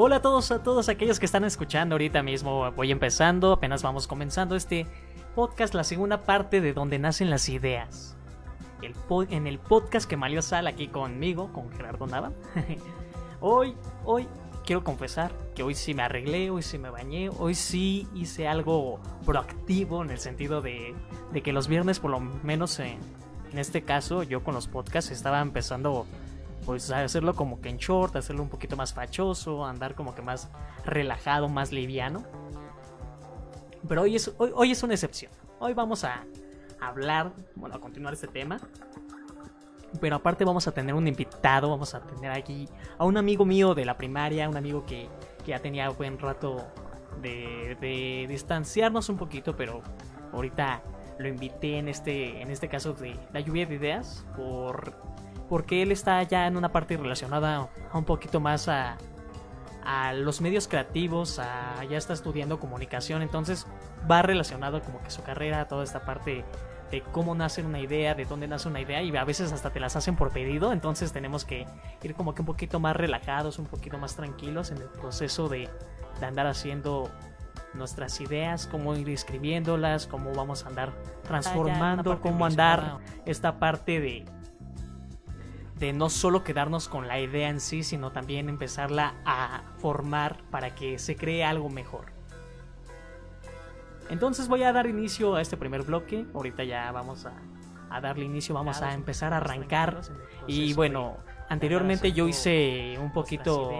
Hola a todos, a todos aquellos que están escuchando ahorita mismo. Voy empezando, apenas vamos comenzando este podcast, la segunda parte de donde nacen las ideas. En el podcast que Malio Sal aquí conmigo, con Gerardo Nava. hoy, hoy quiero confesar que hoy sí me arreglé, hoy sí me bañé, hoy sí hice algo proactivo en el sentido de, de que los viernes, por lo menos en, en este caso, yo con los podcasts estaba empezando pues hacerlo como que en short, hacerlo un poquito más fachoso, andar como que más relajado, más liviano. Pero hoy es, hoy, es una excepción. Hoy vamos a hablar, bueno, a continuar este tema. Pero aparte vamos a tener un invitado, vamos a tener aquí a un amigo mío de la primaria, un amigo que, que ya tenía buen rato de, de distanciarnos un poquito, pero ahorita lo invité en este, en este caso de la lluvia de ideas por porque él está ya en una parte relacionada a un poquito más a, a los medios creativos, a, ya está estudiando comunicación, entonces va relacionado como que su carrera, toda esta parte de cómo nace una idea, de dónde nace una idea y a veces hasta te las hacen por pedido, entonces tenemos que ir como que un poquito más relajados, un poquito más tranquilos en el proceso de, de andar haciendo nuestras ideas, cómo ir escribiéndolas, cómo vamos a andar transformando, cómo andar esta parte de de no solo quedarnos con la idea en sí, sino también empezarla a formar para que se cree algo mejor. Entonces voy a dar inicio a este primer bloque. Ahorita ya vamos a, darle inicio, vamos a empezar a arrancar. Y bueno, anteriormente yo hice un poquito...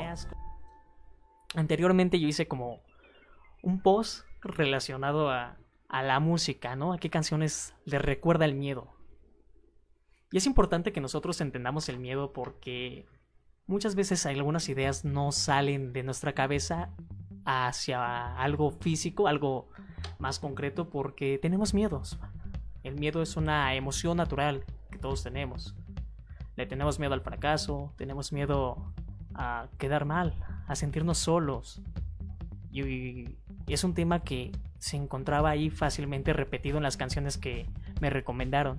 Anteriormente yo hice como un post relacionado a, a la música, ¿no? ¿A qué canciones le recuerda el miedo? Y es importante que nosotros entendamos el miedo porque muchas veces algunas ideas no salen de nuestra cabeza hacia algo físico, algo más concreto, porque tenemos miedos. El miedo es una emoción natural que todos tenemos. Le tenemos miedo al fracaso, tenemos miedo a quedar mal, a sentirnos solos. Y es un tema que se encontraba ahí fácilmente repetido en las canciones que me recomendaron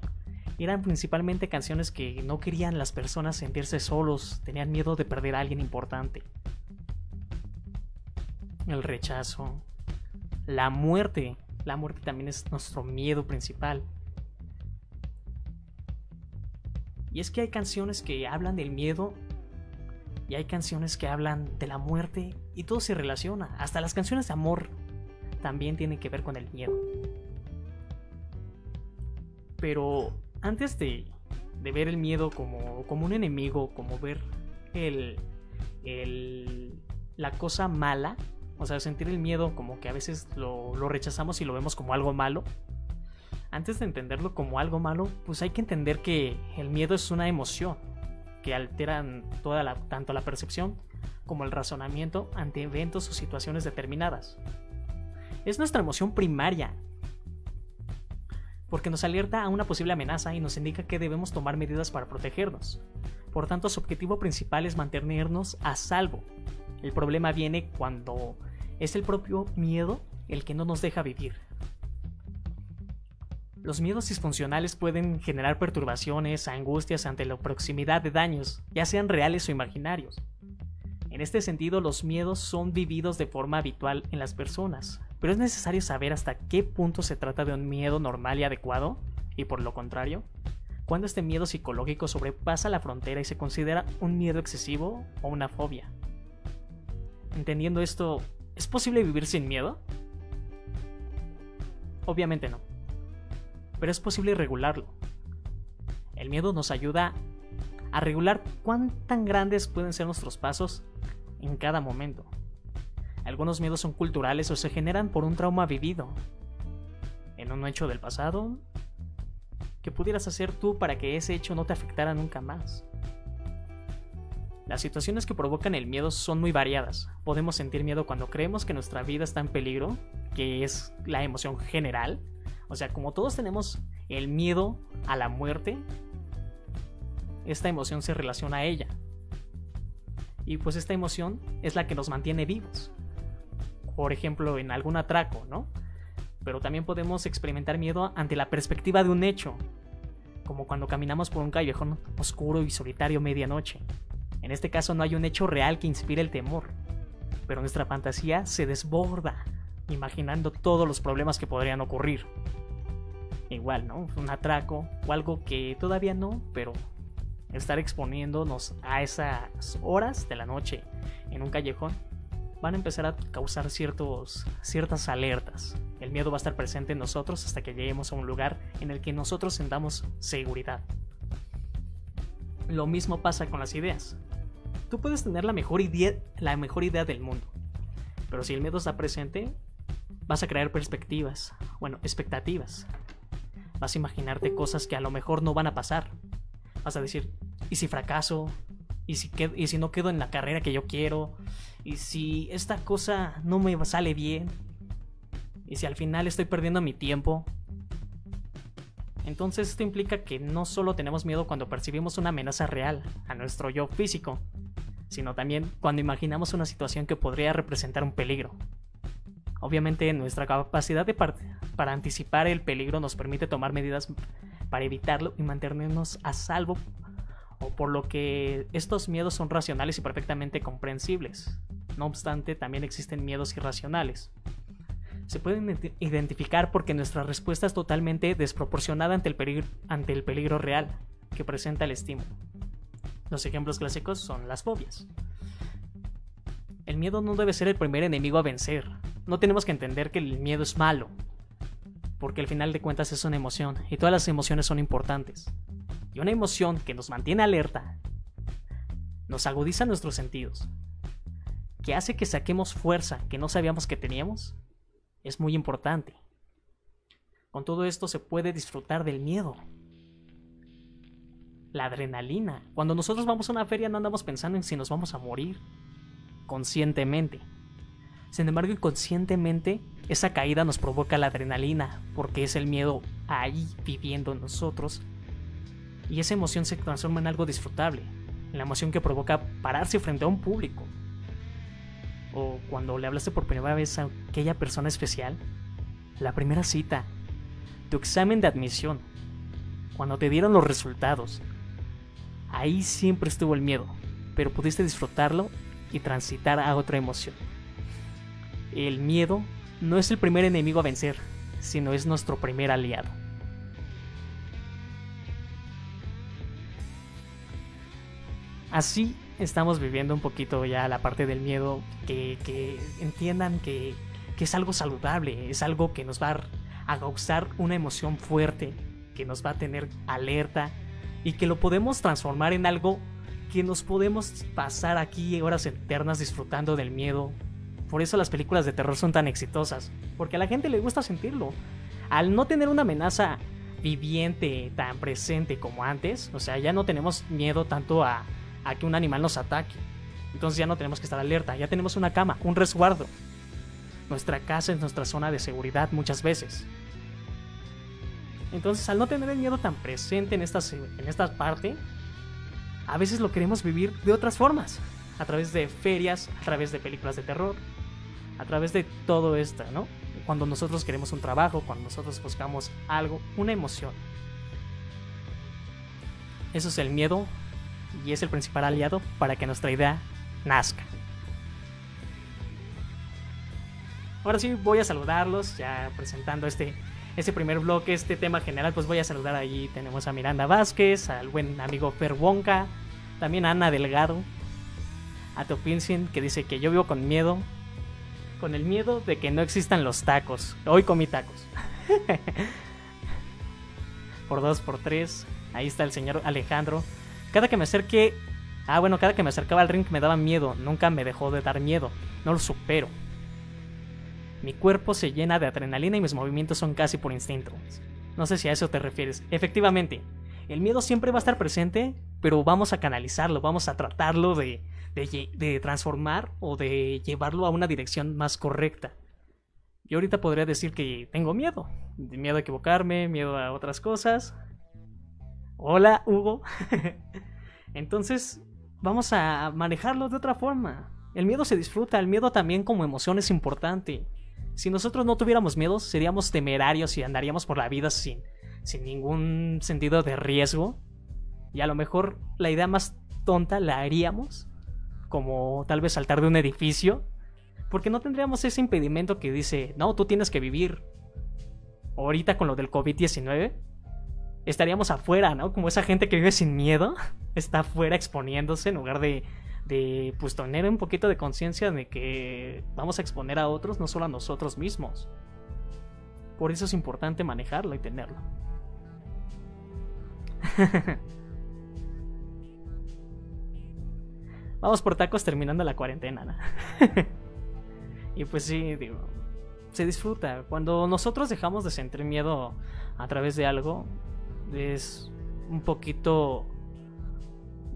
eran principalmente canciones que no querían las personas sentirse solos, tenían miedo de perder a alguien importante. El rechazo, la muerte, la muerte también es nuestro miedo principal. Y es que hay canciones que hablan del miedo y hay canciones que hablan de la muerte y todo se relaciona. Hasta las canciones de amor también tienen que ver con el miedo. Pero antes de, ver el miedo como, un enemigo, como ver el, la cosa mala, o sea, sentir el miedo como que a veces lo, rechazamos y lo vemos como algo malo. Antes de entenderlo como algo malo, pues hay que entender que el miedo es una emoción que alteran toda la, tanto la percepción como el razonamiento ante eventos o situaciones determinadas. Es nuestra emoción primaria porque nos alerta a una posible amenaza y nos indica que debemos tomar medidas para protegernos. Por tanto, su objetivo principal es mantenernos a salvo. El problema viene cuando es el propio miedo el que no nos deja vivir. Los miedos disfuncionales pueden generar perturbaciones, angustias ante la proximidad de daños, ya sean reales o imaginarios. En este sentido, los miedos son vividos de forma habitual en las personas, pero es necesario saber hasta qué punto se trata de un miedo normal y adecuado, y por lo contrario, cuando este miedo psicológico sobrepasa la frontera y se considera un miedo excesivo o una fobia. Entendiendo esto, ¿es posible vivir sin miedo? Obviamente no, pero es posible regularlo. El miedo nos ayuda a regular cuán tan grandes pueden ser nuestros pasos en cada momento. Algunos miedos son culturales o se generan por un trauma vivido. En un hecho del pasado, ¿qué pudieras hacer tú para que ese hecho no te afectara nunca más? Las situaciones que provocan el miedo son muy variadas. Podemos sentir miedo cuando creemos que nuestra vida está en peligro, que es la emoción general. O sea, como todos tenemos el miedo a la muerte, esta emoción se relaciona a ella. Y pues esta emoción es la que nos mantiene vivos. Por ejemplo, en algún atraco, ¿no? Pero también podemos experimentar miedo ante la perspectiva de un hecho, como cuando caminamos por un callejón oscuro y solitario medianoche. En este caso no hay un hecho real que inspire el temor. pero nuestra fantasía se desborda, imaginando todos los problemas que podrían ocurrir. Igual, ¿no? Un atraco o algo que todavía no, pero estar exponiéndonos a esas horas de la noche en un callejón van a empezar a causar ciertos, ciertas alertas. El miedo va a estar presente en nosotros hasta que lleguemos a un lugar en el que nosotros sentamos seguridad. Lo mismo pasa con las ideas. Tú puedes tener la mejor idea, la mejor idea del mundo, pero si el miedo está presente, vas a crear perspectivas, bueno, expectativas. Vas a imaginarte cosas que a lo mejor no van a pasar. Vas a decir, ¿y si fracaso? ¿Y si, ¿Y si no quedo en la carrera que yo quiero? ¿Y si esta cosa no me sale bien? ¿Y si al final estoy perdiendo mi tiempo? Entonces esto implica que no solo tenemos miedo cuando percibimos una amenaza real a nuestro yo físico, sino también cuando imaginamos una situación que podría representar un peligro. Obviamente nuestra capacidad de para anticipar el peligro nos permite tomar medidas para evitarlo y mantenernos a salvo, o por lo que estos miedos son racionales y perfectamente comprensibles. No obstante, también existen miedos irracionales, se pueden identificar porque nuestra respuesta es totalmente desproporcionada ante el, peligro, ante el peligro real que presenta el estímulo. Los ejemplos clásicos son las fobias. El miedo no debe ser el primer enemigo a vencer. No tenemos que entender que el miedo es malo, porque al final de cuentas es una emoción y todas las emociones son importantes. Una emoción que nos mantiene alerta nos agudiza nuestros sentidos, que hace que saquemos fuerza que no sabíamos que teníamos es muy importante. Con todo esto se puede disfrutar del miedo. La adrenalina. Cuando nosotros vamos a una feria no andamos pensando en si nos vamos a morir. Conscientemente. Sin embargo, inconscientemente, esa caída nos provoca la adrenalina, porque es el miedo ahí viviendo en nosotros. Y esa emoción se transforma en algo disfrutable, en la emoción que provoca pararse frente a un público, o cuando le hablaste por primera vez a aquella persona especial, la primera cita, tu examen de admisión, cuando te dieron los resultados, ahí siempre estuvo el miedo, pero pudiste disfrutarlo y transitar a otra emoción. El miedo no es el primer enemigo a vencer, sino es nuestro primer aliado. Así estamos viviendo un poquito ya la parte del miedo, que, entiendan que, es algo saludable, es algo que nos va a causar una emoción fuerte, que nos va a tener alerta y que lo podemos transformar en algo que nos podemos pasar aquí horas eternas disfrutando del miedo. Por eso las películas de terror son tan exitosas, porque a la gente le gusta sentirlo. Al no tener una amenaza viviente tan presente como antes, o sea, ya no tenemos miedo tanto a, a que un animal nos ataque. Entonces ya no tenemos que estar alerta, ya tenemos una cama, un resguardo. Nuestra casa es nuestra zona de seguridad muchas veces. Entonces al no tener el miedo tan presente en esta, en esta parte, a veces lo queremos vivir de otras formas. A través de ferias, a través de películas de terror, a través de todo esto, ¿no? Cuando nosotros queremos un trabajo, cuando nosotros buscamos algo, una emoción. Eso es el miedo y es el principal aliado para que nuestra idea nazca. Ahora sí voy a saludarlos, ya presentando este, este primer bloque, este tema general, pues voy a saludar ahí. Tenemos a Miranda Vázquez, al buen amigo Per Wonka, también a Ana Delgado, a Topincin que dice que yo vivo con miedo, con el miedo de que no existan los tacos. Hoy comí tacos. por dos, por tres. Ahí está el señor Alejandro. Cada que me acerqué... Ah, bueno, cada que me acercaba al ring me daba miedo. Nunca me dejó de dar miedo. No lo supero. Mi cuerpo se llena de adrenalina y mis movimientos son casi por instinto. No sé si a eso te refieres. Efectivamente, el miedo siempre va a estar presente, pero vamos a canalizarlo, vamos a tratarlo de, de, de, transformar o de llevarlo a una dirección más correcta. Yo ahorita podría decir que tengo miedo, miedo a equivocarme, miedo a otras cosas, Hola, Hugo. Entonces, vamos a manejarlo de otra forma. El miedo se disfruta, el miedo también como emoción es importante. Si nosotros no tuviéramos miedo, seríamos temerarios y andaríamos por la vida sin, sin ningún sentido de riesgo. Y a lo mejor la idea más tonta la haríamos, como tal vez saltar de un edificio Porque no tendríamos ese impedimento que dice, no, tú tienes que vivir. Ahorita con lo del COVID-19, estaríamos afuera, ¿no? Como esa gente que vive sin miedo, está afuera exponiéndose en lugar de, de pues tener un poquito de conciencia de que vamos a exponer a otros, no solo a nosotros mismos. Por eso es importante manejarlo y tenerlo. Vamos por tacos terminando la cuarentena. y pues sí, digo, se disfruta. Cuando nosotros dejamos de sentir miedo a través de algo, es un poquito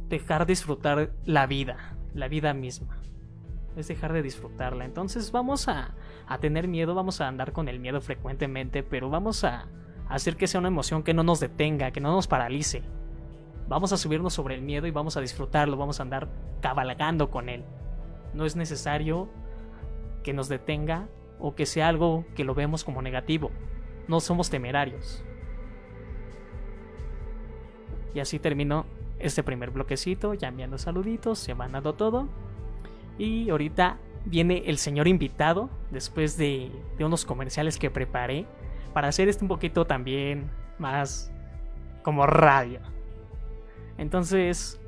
dejar disfrutar la vida, la vida misma. Es dejar de disfrutarla. Entonces vamos a, a tener miedo, vamos a andar con el miedo frecuentemente, pero vamos a hacer que sea una emoción que no nos detenga, que no nos paralice. Vamos a subirnos sobre el miedo y vamos a disfrutarlo, vamos a andar cabalgando con él. No es necesario que nos detenga o que sea algo que lo vemos como negativo. No somos temerarios. Y así terminó este primer bloquecito, ya enviando saluditos, se van dando todo. Y ahorita viene el señor invitado, después de, unos comerciales que preparé, para hacer esto un poquito también más como radio. Entonces,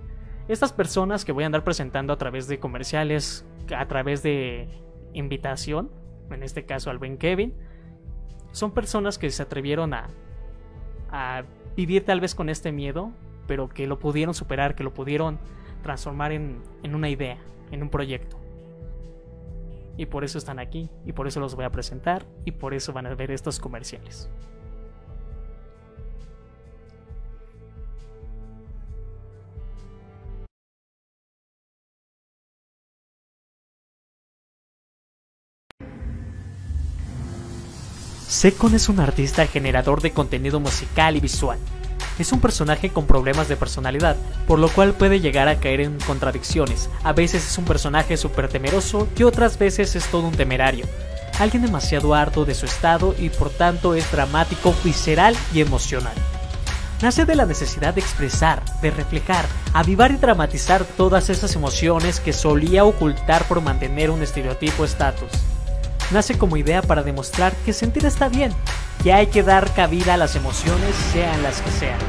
estas personas que voy a andar presentando a través de comerciales, a través de invitación, en este caso al buen Kevin, son personas que se atrevieron a, a vivir tal vez con este miedo, pero que lo pudieron superar, que lo pudieron transformar en, en una idea, en un proyecto. Y por eso están aquí, y por eso los voy a presentar, y por eso van a ver estos comerciales. Secon es un artista generador de contenido musical y visual. Es un personaje con problemas de personalidad, por lo cual puede llegar a caer en contradicciones. A veces es un personaje súper temeroso y otras veces es todo un temerario. Alguien demasiado harto de su estado y por tanto es dramático, visceral y emocional. Nace de la necesidad de expresar, de reflejar, avivar y dramatizar todas esas emociones que solía ocultar por mantener un estereotipo estatus nace como idea para demostrar que sentir está bien, que hay que dar cabida a las emociones sean las que sean.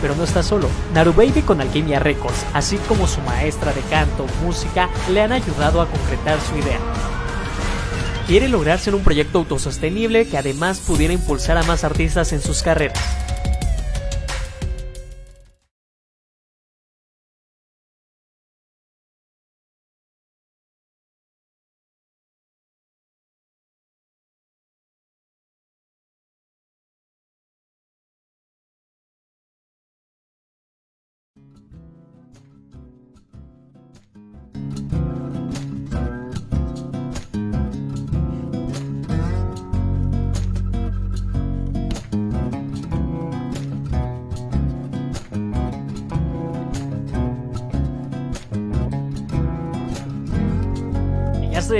Pero no está solo. Narubaby con Alquimia Records, así como su maestra de canto, música, le han ayudado a concretar su idea. Quiere lograr ser un proyecto autosostenible que además pudiera impulsar a más artistas en sus carreras.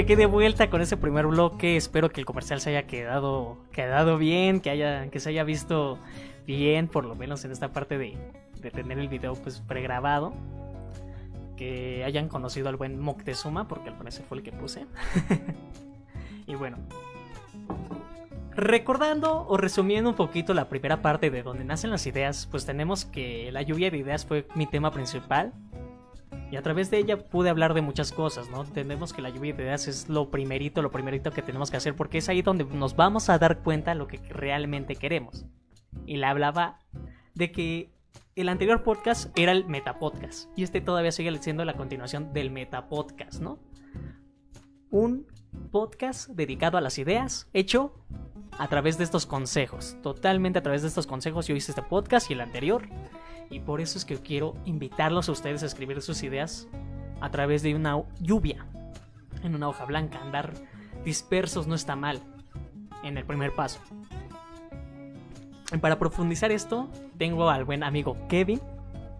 Aquí de vuelta con ese primer bloque. Espero que el comercial se haya quedado, quedado bien, que, haya, que se haya visto bien, por lo menos en esta parte de, de tener el video pues pregrabado. Que hayan conocido al buen Moctezuma, porque al parecer fue el que puse. y bueno. Recordando o resumiendo un poquito la primera parte de donde nacen las ideas, pues tenemos que la lluvia de ideas fue mi tema principal. Y a través de ella pude hablar de muchas cosas, ¿no? Entendemos que la lluvia de ideas es lo primerito, lo primerito que tenemos que hacer, porque es ahí donde nos vamos a dar cuenta de lo que realmente queremos. Y le hablaba de que el anterior podcast era el metapodcast, y este todavía sigue siendo la continuación del metapodcast, ¿no? Un podcast dedicado a las ideas, hecho a través de estos consejos, totalmente a través de estos consejos yo hice este podcast y el anterior y por eso es que quiero invitarlos a ustedes a escribir sus ideas a través de una lluvia, en una hoja blanca. Andar dispersos no está mal en el primer paso. Y para profundizar esto, tengo al buen amigo Kevin.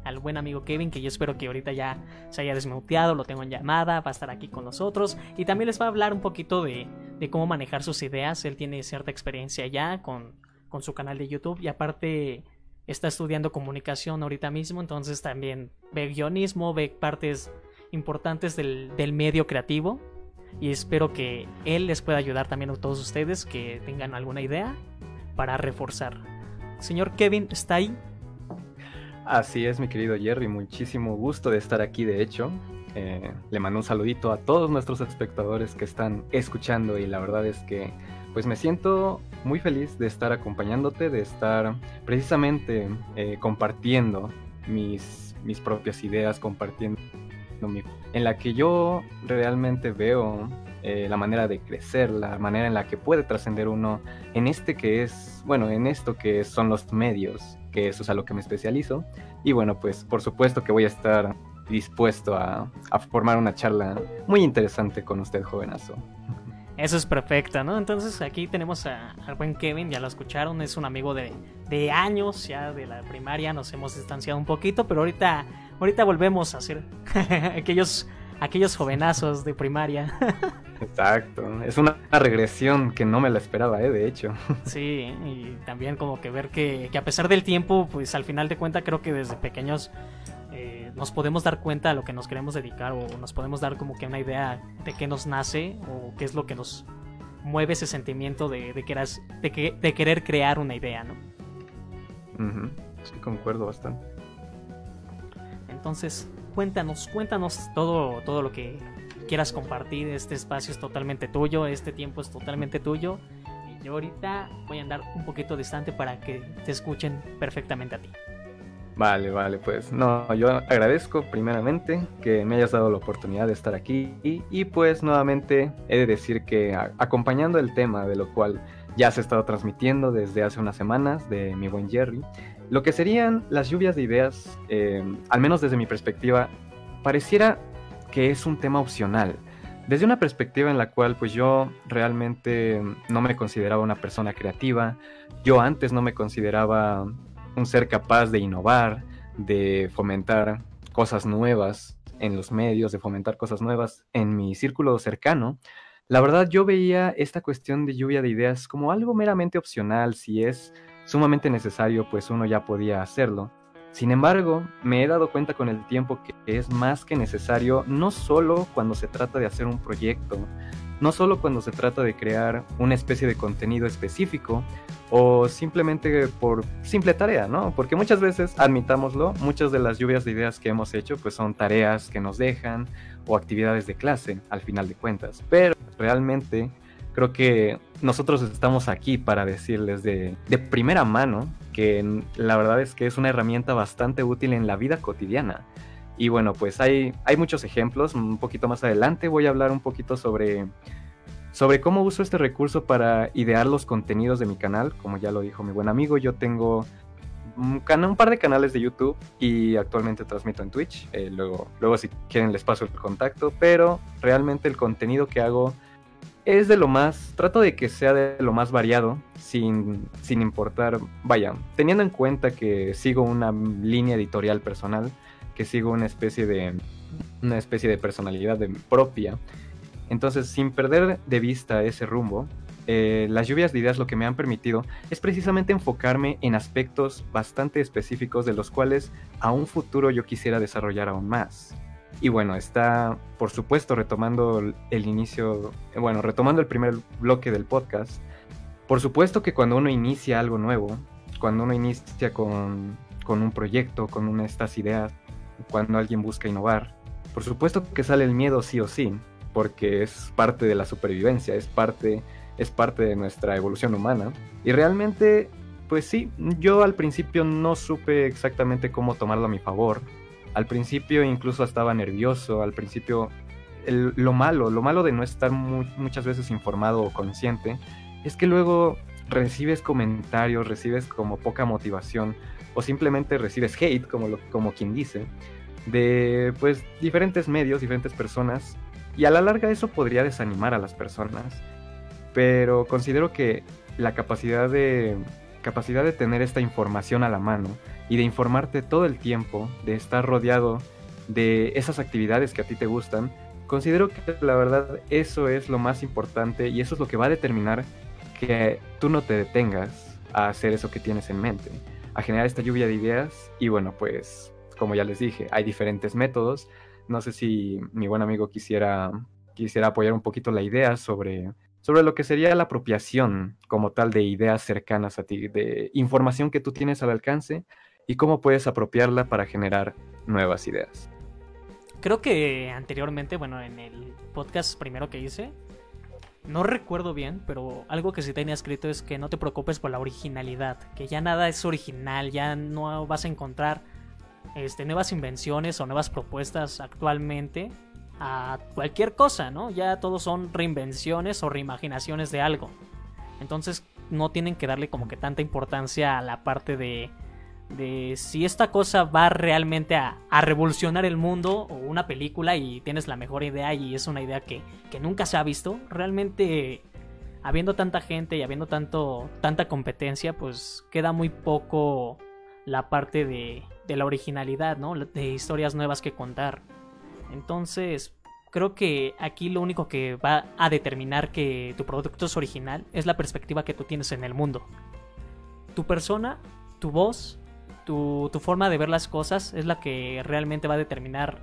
Al buen amigo Kevin, que yo espero que ahorita ya se haya desmuteado, lo tengo en llamada, va a estar aquí con nosotros. Y también les va a hablar un poquito de, de cómo manejar sus ideas. Él tiene cierta experiencia ya con, con su canal de YouTube. Y aparte está estudiando comunicación ahorita mismo, entonces también ve guionismo, ve partes importantes del, medio creativo. y espero que él les pueda ayudar también a todos ustedes que tengan alguna idea para reforzar. Señor Kevin, ¿está ahí? Así es, mi querido Jerry, muchísimo gusto de estar aquí, de hecho. Eh, le mando un saludito a todos nuestros espectadores que están escuchando y la verdad es que pues me siento muy feliz de estar acompañándote, de estar precisamente eh, compartiendo mis, mis propias ideas, compartiendo mi, en la que yo realmente veo eh, la manera de crecer, la manera en la que puede trascender uno en este que es, bueno, en esto que son los medios, que eso es a lo que me especializo. Y bueno, pues por supuesto que voy a estar dispuesto a, formar una charla muy interesante con usted, jovenazo. Eso es perfecto, ¿no? Entonces aquí tenemos al buen Kevin, ya lo escucharon, es un amigo de, de, años, ya de la primaria, nos hemos distanciado un poquito, pero ahorita, ahorita volvemos a ser aquellos, aquellos jovenazos de primaria. Exacto, es una regresión que no me la esperaba, ¿eh? De hecho. Sí, y también como que ver que, que a pesar del tiempo, pues al final de cuentas creo que desde pequeños eh, nos podemos dar cuenta a lo que nos queremos dedicar o nos podemos dar como que una idea de qué nos nace o qué es lo que nos mueve ese sentimiento de, de, de, de querer crear una idea, ¿no? Sí, concuerdo bastante. Entonces, cuéntanos, cuéntanos todo, todo lo que quieras compartir. Este espacio es totalmente tuyo, este tiempo es totalmente tuyo. Y yo ahorita voy a andar un poquito distante para que te escuchen perfectamente a ti. Vale, vale, pues no, yo agradezco primeramente que me hayas dado la oportunidad de estar aquí y, pues nuevamente he de decir que acompañando el tema de lo cual ya se ha estado transmitiendo desde hace unas semanas de mi buen Jerry, lo que serían las lluvias de ideas, eh, al menos desde mi perspectiva, pareciera que es un tema opcional. Desde una perspectiva en la cual pues yo realmente no me consideraba una persona creativa, yo antes no me consideraba un ser capaz de innovar, de fomentar cosas nuevas en los medios, de fomentar cosas nuevas en mi círculo cercano, la verdad yo veía esta cuestión de lluvia de ideas como algo meramente opcional, si es sumamente necesario, pues uno ya podía hacerlo. Sin embargo, me he dado cuenta con el tiempo que es más que necesario no solo cuando se trata de hacer un proyecto, no solo cuando se trata de crear una especie de contenido específico o simplemente por simple tarea, ¿no? Porque muchas veces, admitámoslo, muchas de las lluvias de ideas que hemos hecho pues son tareas que nos dejan o actividades de clase al final de cuentas. Pero realmente creo que nosotros estamos aquí para decirles de, de primera mano que la verdad es que es una herramienta bastante útil en la vida cotidiana. Y bueno, pues hay, hay muchos ejemplos. Un poquito más adelante voy a hablar un poquito sobre, sobre cómo uso este recurso para idear los contenidos de mi canal. Como ya lo dijo mi buen amigo, yo tengo un, un par de canales de YouTube y actualmente transmito en Twitch. Eh, luego, luego si quieren les paso el contacto. Pero realmente el contenido que hago es de lo más, trato de que sea de lo más variado, sin, sin importar, vaya, teniendo en cuenta que sigo una línea editorial personal que sigo una especie de una especie de personalidad propia. Entonces, sin perder de vista ese rumbo, eh, las lluvias de ideas lo que me han permitido es precisamente enfocarme en aspectos bastante específicos de los cuales a un futuro yo quisiera desarrollar aún más. Y bueno, está, por supuesto, retomando el inicio, bueno, retomando el primer bloque del podcast. Por supuesto que cuando uno inicia algo nuevo, cuando uno inicia con, con un proyecto, con una, estas ideas, cuando alguien busca innovar. Por supuesto que sale el miedo sí o sí, porque es parte de la supervivencia, es parte, es parte de nuestra evolución humana. Y realmente, pues sí, yo al principio no supe exactamente cómo tomarlo a mi favor. Al principio incluso estaba nervioso, al principio lo malo, lo malo de no estar muchas veces informado o consciente, es que luego recibes comentarios, recibes como poca motivación o simplemente recibes hate, como, lo, como quien dice, de pues diferentes medios, diferentes personas, y a la larga eso podría desanimar a las personas, pero considero que la capacidad de capacidad de tener esta información a la mano y de informarte todo el tiempo, de estar rodeado de esas actividades que a ti te gustan, considero que la verdad eso es lo más importante y eso es lo que va a determinar que tú no te detengas a hacer eso que tienes en mente a generar esta lluvia de ideas. Y bueno, pues como ya les dije, hay diferentes métodos. No sé si mi buen amigo quisiera, quisiera apoyar un poquito la idea sobre, sobre lo que sería la apropiación como tal de ideas cercanas a ti, de información que tú tienes al alcance y cómo puedes apropiarla para generar nuevas ideas. Creo que anteriormente, bueno, en el podcast primero que hice, no recuerdo bien, pero algo que sí tenía escrito es que no te preocupes por la originalidad, que ya nada es original, ya no vas a encontrar este, nuevas invenciones o nuevas propuestas actualmente a cualquier cosa, ¿no? Ya todos son reinvenciones o reimaginaciones de algo. Entonces no tienen que darle como que tanta importancia a la parte de de si esta cosa va realmente a, revolucionar el mundo o una película y tienes la mejor idea y es una idea que, nunca se ha visto, realmente habiendo tanta gente y habiendo tanto, tanta competencia, pues queda muy poco la parte de, de la originalidad, ¿no? De historias nuevas que contar. Entonces, creo que aquí lo único que va a determinar que tu producto es original es la perspectiva que tú tienes en el mundo. Tu persona, tu voz tu, forma de ver las cosas es la que realmente va a determinar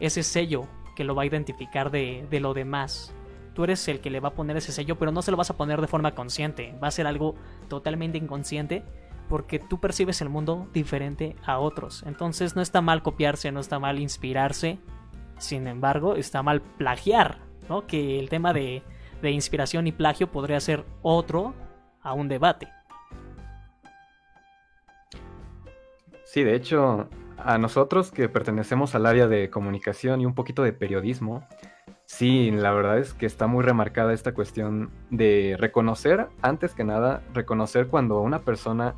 ese sello que lo va a identificar de, de lo demás. Tú eres el que le va a poner ese sello, pero no se lo vas a poner de forma consciente. Va a ser algo totalmente inconsciente porque tú percibes el mundo diferente a otros. Entonces no está mal copiarse, no está mal inspirarse. Sin embargo, está mal plagiar, ¿no? Que el tema de, de inspiración y plagio podría ser otro a un debate. Sí, de hecho, a nosotros que pertenecemos al área de comunicación y un poquito de periodismo, sí, la verdad es que está muy remarcada esta cuestión de reconocer, antes que nada, reconocer cuando una persona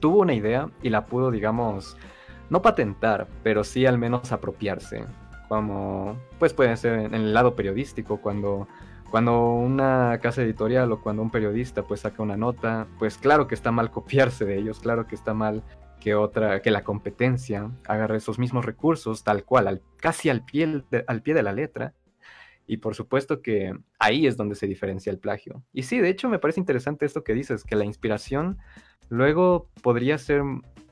tuvo una idea y la pudo, digamos, no patentar, pero sí al menos apropiarse. Como, pues puede ser en el lado periodístico, cuando cuando una casa editorial o cuando un periodista pues saca una nota, pues claro que está mal copiarse de ellos, claro que está mal que otra, que la competencia agarre esos mismos recursos tal cual, casi al pie, de, al pie de la letra. Y por supuesto que ahí es donde se diferencia el plagio. Y sí, de hecho me parece interesante esto que dices, que la inspiración luego podría ser,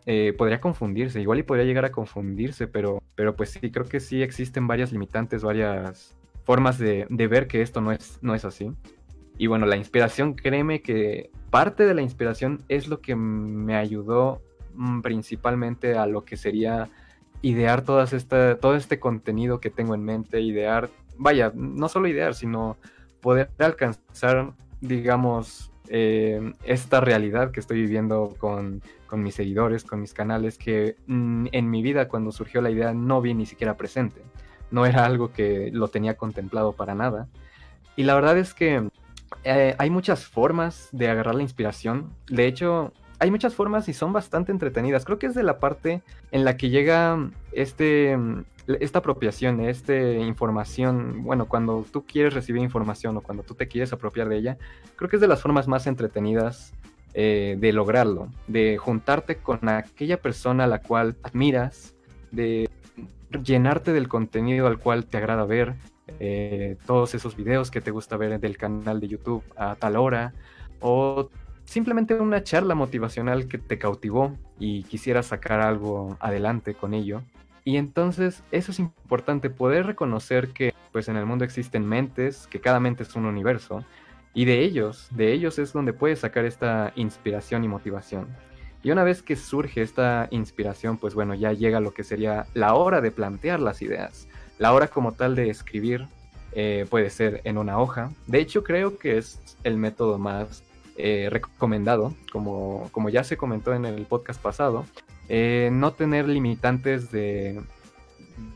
eh, podría confundirse, igual y podría llegar a confundirse, pero, pero pues sí, creo que sí existen varias limitantes, varias formas de, de ver que esto no es, no es así. Y bueno, la inspiración, créeme que parte de la inspiración es lo que me ayudó principalmente a lo que sería idear todas esta, todo este contenido que tengo en mente, idear, vaya, no solo idear, sino poder alcanzar, digamos, eh, esta realidad que estoy viviendo con, con, mis seguidores, con mis canales, que mm, en mi vida cuando surgió la idea no vi ni siquiera presente. No era algo que lo tenía contemplado para nada. Y la verdad es que eh, hay muchas formas de agarrar la inspiración. De hecho, hay muchas formas y son bastante entretenidas. Creo que es de la parte en la que llega este, esta apropiación, esta información, bueno, cuando tú quieres recibir información o cuando tú te quieres apropiar de ella, creo que es de las formas más entretenidas eh, de lograrlo, de juntarte con aquella persona a la cual admiras, de llenarte del contenido al cual te agrada ver, eh, todos esos videos que te gusta ver del canal de YouTube a tal hora, o simplemente una charla motivacional que te cautivó y quisieras sacar algo adelante con ello. Y entonces eso es importante, poder reconocer que pues en el mundo existen mentes, que cada mente es un universo, y de ellos, de ellos es donde puedes sacar esta inspiración y motivación. Y una vez que surge esta inspiración, pues bueno, ya llega lo que sería la hora de plantear las ideas, la hora como tal de escribir, eh, puede ser en una hoja. De hecho, creo que es el método más eh, recomendado, como, como ya se comentó en el podcast pasado, eh, no tener limitantes de,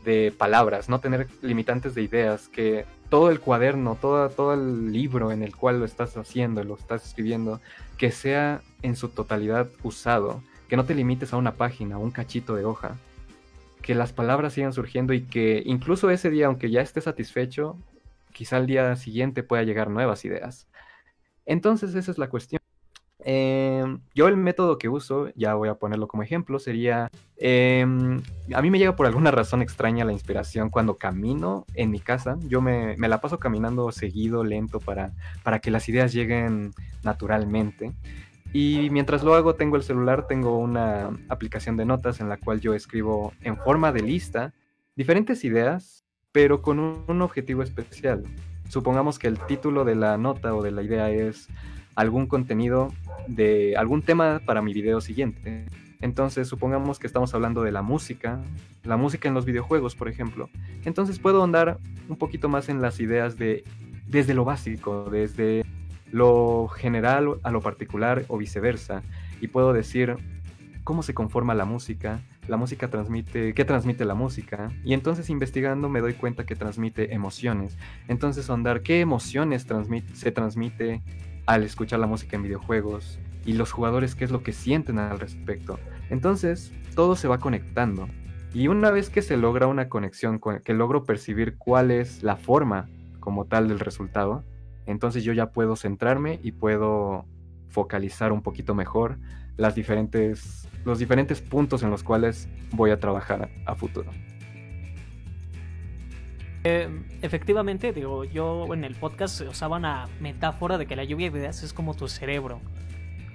de palabras, no tener limitantes de ideas, que todo el cuaderno, todo, todo el libro en el cual lo estás haciendo, lo estás escribiendo, que sea en su totalidad usado, que no te limites a una página, un cachito de hoja, que las palabras sigan surgiendo y que incluso ese día, aunque ya esté satisfecho, quizá al día siguiente pueda llegar nuevas ideas. Entonces esa es la cuestión. Em, yo el método que uso, ya voy a ponerlo como ejemplo, sería, em, a mí me llega por alguna razón extraña la inspiración cuando camino en mi casa, yo me, la paso caminando seguido, lento, para, para que las ideas lleguen naturalmente. Y mientras lo hago, tengo el celular, tengo una aplicación de notas en la cual yo escribo en forma de lista diferentes ideas pero con un, objetivo especial. Supongamos que el título de la nota o de la idea es algún contenido de algún tema para mi video siguiente. Entonces, supongamos que estamos hablando de la música, la música en los videojuegos, por ejemplo. Entonces puedo andar un poquito más en las ideas de desde lo básico, desde lo general a lo particular o viceversa. Y puedo decir cómo se conforma la música, la música transmite, qué transmite la música. Y entonces investigando me doy cuenta que transmite emociones. Entonces andar qué emociones se transmite al escuchar la música en videojuegos y los jugadores qué es lo que sienten al respecto. Entonces todo se va conectando. Y una vez que se logra una conexión, que logro percibir cuál es la forma como tal del resultado, entonces yo ya puedo centrarme y puedo focalizar un poquito mejor las diferentes, los diferentes puntos en los cuales voy a trabajar a, futuro. Eh, efectivamente, digo, yo en el podcast usaba una metáfora de que la lluvia de ideas es como tu cerebro.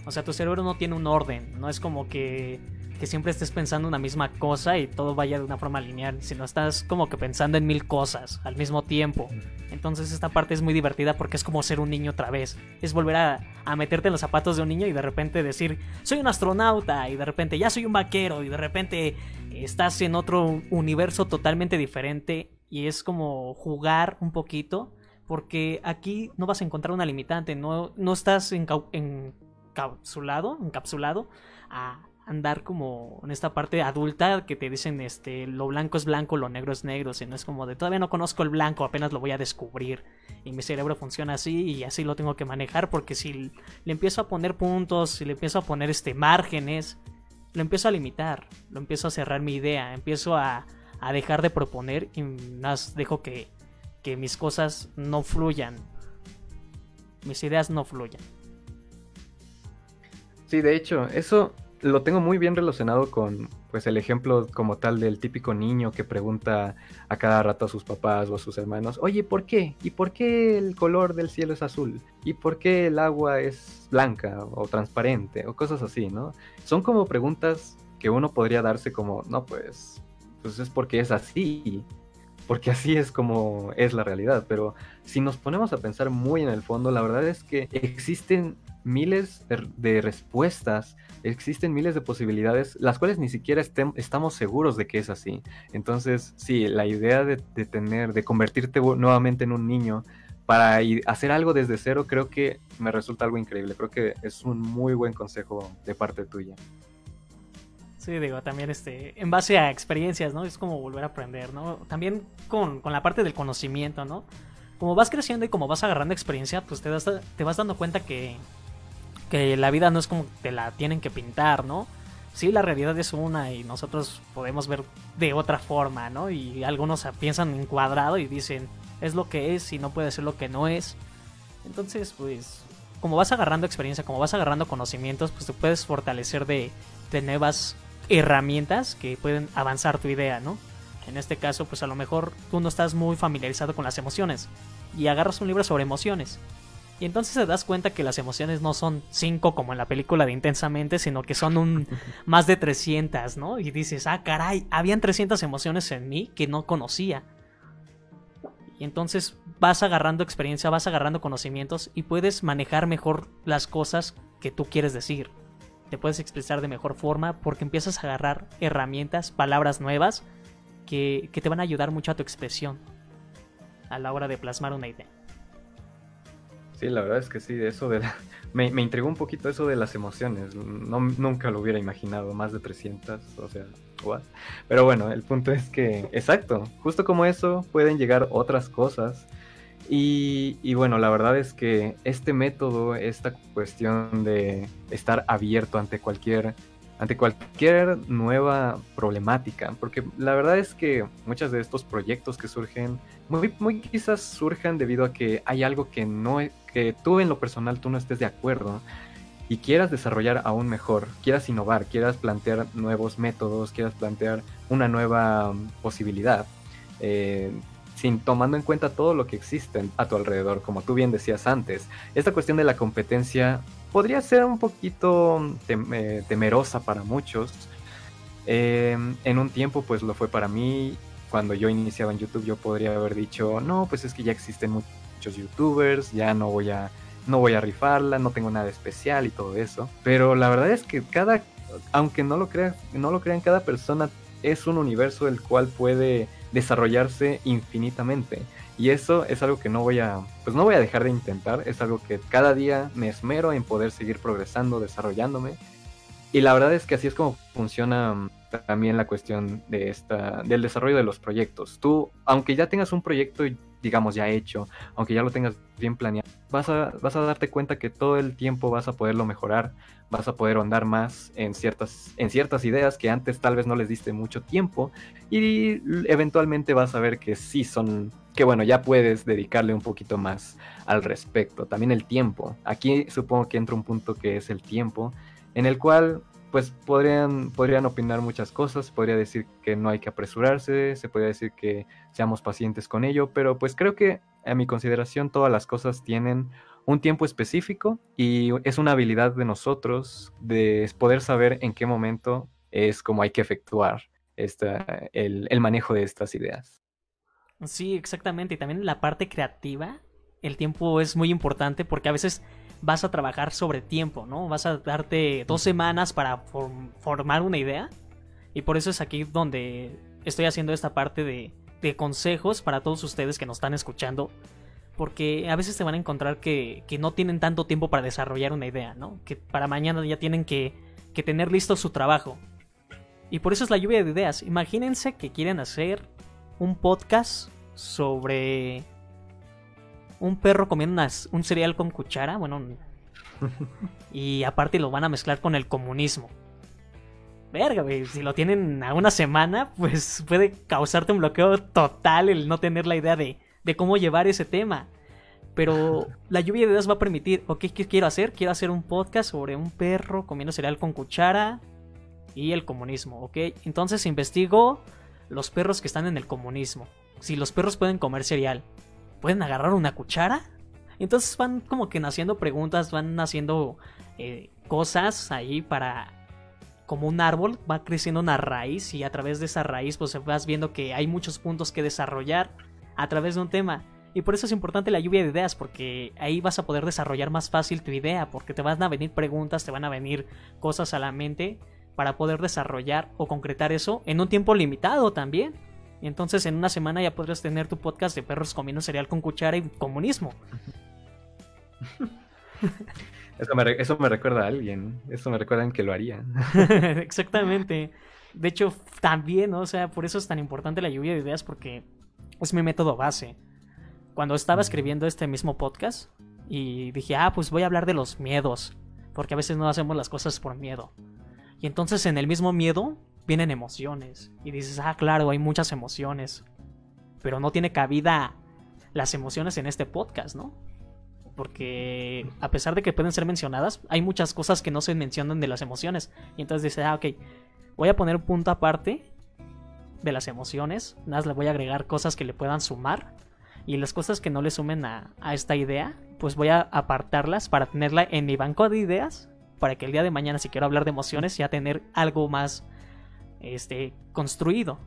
O sea, tu cerebro no tiene un orden, no es como que que siempre estés pensando una misma cosa y todo vaya de una forma lineal, sino estás como que pensando en mil cosas al mismo tiempo. Entonces esta parte es muy divertida porque es como ser un niño otra vez. Es volver a, a, meterte en los zapatos de un niño y de repente decir, soy un astronauta y de repente ya soy un vaquero y de repente estás en otro universo totalmente diferente y es como jugar un poquito porque aquí no vas a encontrar una limitante, no, no estás encapsulado, encapsulado a andar como en esta parte adulta que te dicen este lo blanco es blanco, lo negro es negro, no es como de todavía no conozco el blanco, apenas lo voy a descubrir y mi cerebro funciona así y así lo tengo que manejar porque si le empiezo a poner puntos, si le empiezo a poner este márgenes, lo empiezo a limitar, lo empiezo a cerrar mi idea, empiezo a, a dejar de proponer y más dejo que, que mis cosas no fluyan, mis ideas no fluyan. Sí, de hecho, eso lo tengo muy bien relacionado con pues el ejemplo como tal del típico niño que pregunta a cada rato a sus papás o a sus hermanos, oye, ¿por qué? ¿Y por qué el color del cielo es azul? ¿Y por qué el agua es blanca o transparente? O cosas así, ¿no? Son como preguntas que uno podría darse como, no, pues, pues es porque es así, porque así es como es la realidad, pero si nos ponemos a pensar muy en el fondo, la verdad es que existen miles de, respuestas, existen miles de posibilidades, las cuales ni siquiera estamos seguros de que es así. Entonces, sí, la idea de, tener, de convertirte nuevamente en un niño para hacer algo desde cero, creo que me resulta algo increíble. Creo que es un muy buen consejo de parte tuya. Sí, digo, también este, en base a experiencias, ¿no? Es como volver a aprender, ¿no? También con, con la parte del conocimiento, ¿no? Como vas creciendo y como vas agarrando experiencia, pues te, das, te vas dando cuenta que, que la vida no es como te la tienen que pintar, ¿no? Sí, la realidad es una y nosotros podemos ver de otra forma, ¿no? Y algunos piensan en cuadrado y dicen, es lo que es y no puede ser lo que no es. Entonces, pues, como vas agarrando experiencia, como vas agarrando conocimientos, pues te puedes fortalecer de, de nuevas herramientas que pueden avanzar tu idea, ¿no? En este caso, pues a lo mejor tú no estás muy familiarizado con las emociones y agarras un libro sobre emociones y entonces te das cuenta que las emociones no son 5 como en la película de Intensamente, sino que son un más de 300, ¿no? Y dices, ah, caray, habían 300 emociones en mí que no conocía. Y entonces vas agarrando experiencia, vas agarrando conocimientos y puedes manejar mejor las cosas que tú quieres decir. Te puedes expresar de mejor forma porque empiezas a agarrar herramientas, palabras nuevas que, que te van a ayudar mucho a tu expresión a la hora de plasmar una idea. Sí, la verdad es que sí, eso de me, me, intrigó un poquito eso de las emociones. No, nunca lo hubiera imaginado, más de 300, o sea, what? Pero bueno, el punto es que, exacto, justo como eso pueden llegar otras cosas. Y, y bueno, la verdad es que este método, esta cuestión de estar abierto ante cualquier ante cualquier nueva problemática, porque la verdad es que muchos de estos proyectos que surgen, muy, muy quizás surjan debido a que hay algo que no que tú en lo personal tú no estés de acuerdo y quieras desarrollar aún mejor, quieras innovar, quieras plantear nuevos métodos, quieras plantear una nueva posibilidad, eh, sin tomando en cuenta todo lo que existe a tu alrededor, como tú bien decías antes. Esta cuestión de la competencia podría ser un poquito eh, temerosa para muchos. Eh, en un tiempo pues lo fue para mí cuando yo iniciaba en YouTube yo podría haber dicho, no, pues es que ya existen muchos youtubers, ya no voy a, no voy a rifarla, no tengo nada especial y todo eso. Pero la verdad es que cada, aunque no lo crean, no lo crean, cada persona es un universo el cual puede desarrollarse infinitamente. Y eso es algo que no voy a, pues no voy a dejar de intentar, es algo que cada día me esmero en poder seguir progresando, desarrollándome. Y la verdad es que así es como funciona mm, también la cuestión de esta, del desarrollo de los proyectos. Tú, aunque ya tengas un proyecto, digamos, ya hecho, aunque ya lo tengas bien planeado, vas a, vas a darte cuenta que todo el tiempo vas a poderlo mejorar, vas a poder ahondar más en ciertas, en ciertas ideas que antes tal vez no les diste mucho tiempo y eventualmente vas a ver que sí son que bueno, ya puedes dedicarle un poquito más al respecto. También el tiempo. Aquí supongo que entra un punto que es el tiempo, en el cual pues podrían, podrían opinar muchas cosas, podría decir que no hay que apresurarse, se podría decir que seamos pacientes con ello, pero pues creo que a mi consideración todas las cosas tienen un tiempo específico y es una habilidad de nosotros de poder saber en qué momento es como hay que efectuar esta, el, el manejo de estas ideas. Sí, exactamente. Y también la parte creativa, el tiempo es muy importante porque a veces vas a trabajar sobre tiempo, ¿no? Vas a darte dos semanas para formar una idea. Y por eso es aquí donde estoy haciendo esta parte de, de, consejos para todos ustedes que nos están escuchando. Porque a veces te van a encontrar que, que, no tienen tanto tiempo para desarrollar una idea, ¿no? Que para mañana ya tienen que, que tener listo su trabajo. Y por eso es la lluvia de ideas. Imagínense que quieren hacer un podcast sobre un perro comiendo un cereal con cuchara, bueno, y aparte lo van a mezclar con el comunismo. Verga, güey, si lo tienen a una semana, pues puede causarte un bloqueo total el no tener la idea de, de cómo llevar ese tema. Pero la lluvia de ideas va a permitir, ok, ¿qué quiero hacer? Quiero hacer un podcast sobre un perro comiendo cereal con cuchara y el comunismo, ok. Entonces investigo los perros que están en el comunismo. Si los perros pueden comer cereal, ¿pueden agarrar una cuchara? Entonces van como que naciendo preguntas, van naciendo eh, cosas ahí para... Como un árbol, va creciendo una raíz y a través de esa raíz pues vas viendo que hay muchos puntos que desarrollar a través de un tema. Y por eso es importante la lluvia de ideas, porque ahí vas a poder desarrollar más fácil tu idea, porque te van a venir preguntas, te van a venir cosas a la mente para poder desarrollar o concretar eso en un tiempo limitado también. Y entonces en una semana ya podrás tener tu podcast de perros comiendo cereal con cuchara y comunismo. Eso me, eso me recuerda a alguien. Eso me recuerda en que lo haría. Exactamente. De hecho, también, o sea, por eso es tan importante la lluvia de ideas porque es mi método base. Cuando estaba escribiendo este mismo podcast y dije, ah, pues voy a hablar de los miedos, porque a veces no hacemos las cosas por miedo. Y entonces en el mismo miedo vienen emociones. Y dices, ah, claro, hay muchas emociones. Pero no tiene cabida las emociones en este podcast, ¿no? Porque a pesar de que pueden ser mencionadas, hay muchas cosas que no se mencionan de las emociones. Y entonces dices, ah, ok, voy a poner un punto aparte de las emociones. Nada más le voy a agregar cosas que le puedan sumar. Y las cosas que no le sumen a, a esta idea, pues voy a apartarlas para tenerla en mi banco de ideas. Para que el día de mañana, si quiero hablar de emociones, ya tener algo más este, construido.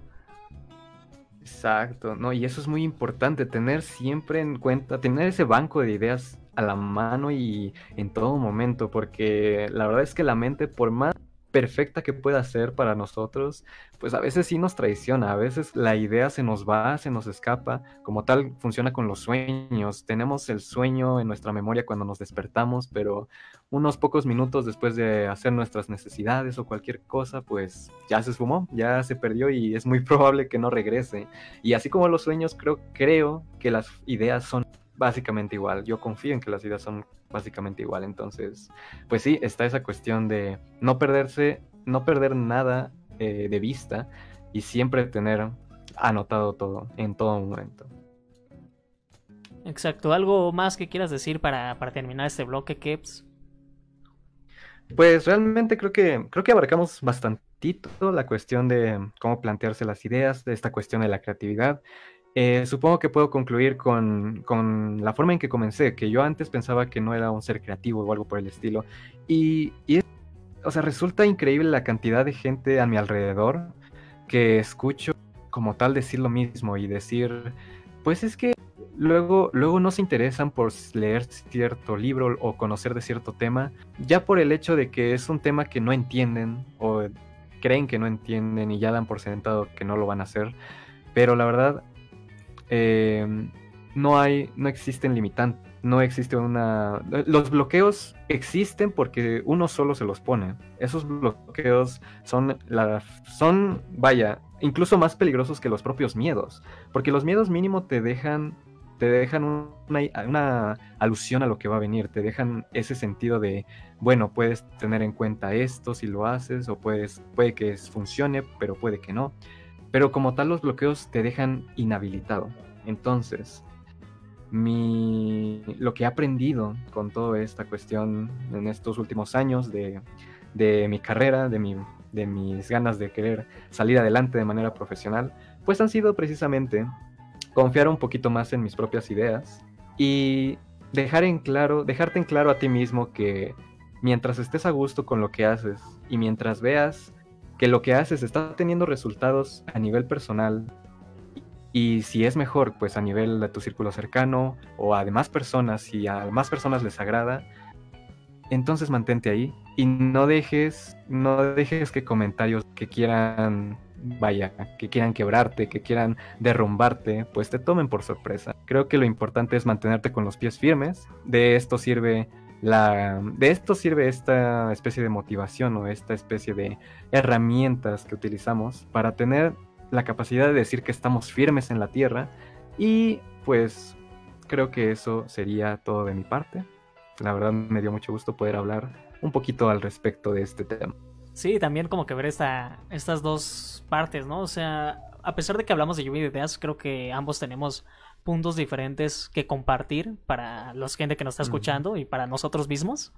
Exacto, no, y eso es muy importante, tener siempre en cuenta, tener ese banco de ideas a la mano y en todo momento, porque la verdad es que la mente, por más perfecta que pueda ser para nosotros, pues a veces sí nos traiciona, a veces la idea se nos va, se nos escapa, como tal funciona con los sueños, tenemos el sueño en nuestra memoria cuando nos despertamos, pero unos pocos minutos después de hacer nuestras necesidades o cualquier cosa, pues ya se esfumó, ya se perdió y es muy probable que no regrese. Y así como los sueños, creo, creo que las ideas son básicamente igual. Yo confío en que las ideas son básicamente igual. Entonces, pues sí, está esa cuestión de no perderse, no perder nada eh, de vista y siempre tener anotado todo en todo momento. Exacto. ¿Algo más que quieras decir para, para terminar este bloque, Keps? Pues realmente creo que creo que abarcamos bastantito la cuestión de cómo plantearse las ideas, de esta cuestión de la creatividad. Eh, supongo que puedo concluir con, con, la forma en que comencé, que yo antes pensaba que no era un ser creativo o algo por el estilo. Y, y o sea, resulta increíble la cantidad de gente a mi alrededor que escucho como tal decir lo mismo y decir, pues es que luego, luego no se interesan por leer cierto libro o conocer de cierto tema, ya por el hecho de que es un tema que no entienden o creen que no entienden y ya dan por sentado que no lo van a hacer. Pero la verdad, eh, no hay, no existen limitantes. No existe una. Los bloqueos existen porque uno solo se los pone. Esos bloqueos son la, son, vaya, incluso más peligrosos que los propios miedos. Porque los miedos mínimo te dejan te dejan una, una, alusión a lo que va a venir, te dejan ese sentido de, bueno, puedes tener en cuenta esto si lo haces, o puedes, puede que funcione, pero puede que no. Pero como tal los bloqueos te dejan inhabilitado. Entonces, mi, lo que he aprendido con toda esta cuestión en estos últimos años de, de mi carrera, de, mi, de mis ganas de querer salir adelante de manera profesional, pues han sido precisamente confiar un poquito más en mis propias ideas y dejar en claro, dejarte en claro a ti mismo que mientras estés a gusto con lo que haces y mientras veas que lo que haces está teniendo resultados a nivel personal y si es mejor, pues a nivel de tu círculo cercano o a demás personas, y a más personas les agrada, entonces mantente ahí y no dejes, no dejes que comentarios que quieran vaya, que quieran quebrarte, que quieran derrumbarte, pues te tomen por sorpresa. Creo que lo importante es mantenerte con los pies firmes. De esto sirve la de esto sirve esta especie de motivación o esta especie de herramientas que utilizamos para tener la capacidad de decir que estamos firmes en la tierra y pues creo que eso sería todo de mi parte. La verdad me dio mucho gusto poder hablar un poquito al respecto de este tema. Sí, también como que ver esta, estas dos partes, ¿no? O sea, a pesar de que hablamos de lluvia de ideas, creo que ambos tenemos puntos diferentes que compartir para la gente que nos está escuchando y para nosotros mismos.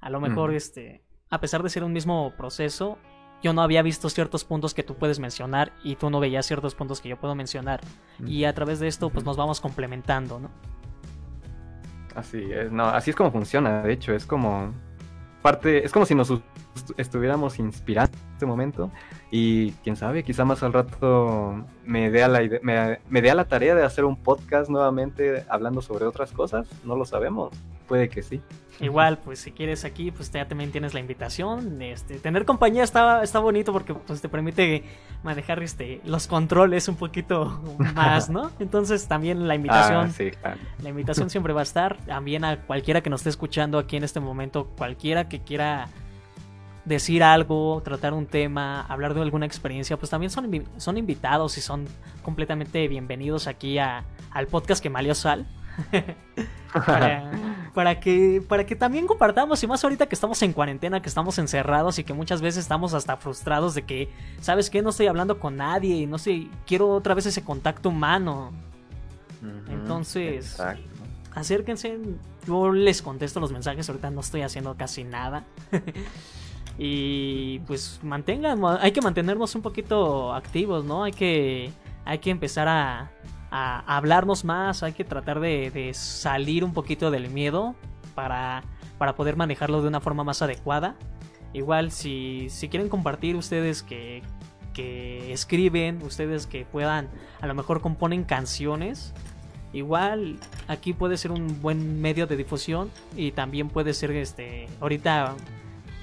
A lo mejor, este, a pesar de ser un mismo proceso, yo no había visto ciertos puntos que tú puedes mencionar y tú no veías ciertos puntos que yo puedo mencionar. Y a través de esto, pues nos vamos complementando, ¿no? Así es, no, así es como funciona, de hecho, es como parte, es como si nos estuviéramos inspirando en este momento y quién sabe, quizá más al rato me dé, la me, me dé la tarea de hacer un podcast nuevamente hablando sobre otras cosas, no lo sabemos, puede que sí. Igual, pues si quieres aquí, pues ya también tienes la invitación. Este, tener compañía está, está bonito porque pues te permite manejar este, los controles un poquito más, ¿no? Entonces también la invitación, ah, la invitación siempre va a estar. También a cualquiera que nos esté escuchando aquí en este momento, cualquiera que quiera decir algo, tratar un tema, hablar de alguna experiencia, pues también son, son invitados y son completamente bienvenidos aquí a, al podcast que Malio Sal. para, que, para que también compartamos, y más ahorita que estamos en cuarentena, que estamos encerrados y que muchas veces estamos hasta frustrados de que, ¿sabes qué? No estoy hablando con nadie y no sé, quiero otra vez ese contacto humano. Entonces, acérquense, yo les contesto los mensajes, ahorita no estoy haciendo casi nada. y pues mantengan, hay que mantenernos un poquito activos, ¿no? Hay que, hay que empezar a, a hablarnos más, hay que tratar de, salir un poquito del miedo para, para, poder manejarlo de una forma más adecuada. Igual si, si quieren compartir ustedes que, que escriben, ustedes que puedan, a lo mejor componen canciones, igual aquí puede ser un buen medio de difusión y también puede ser este ahorita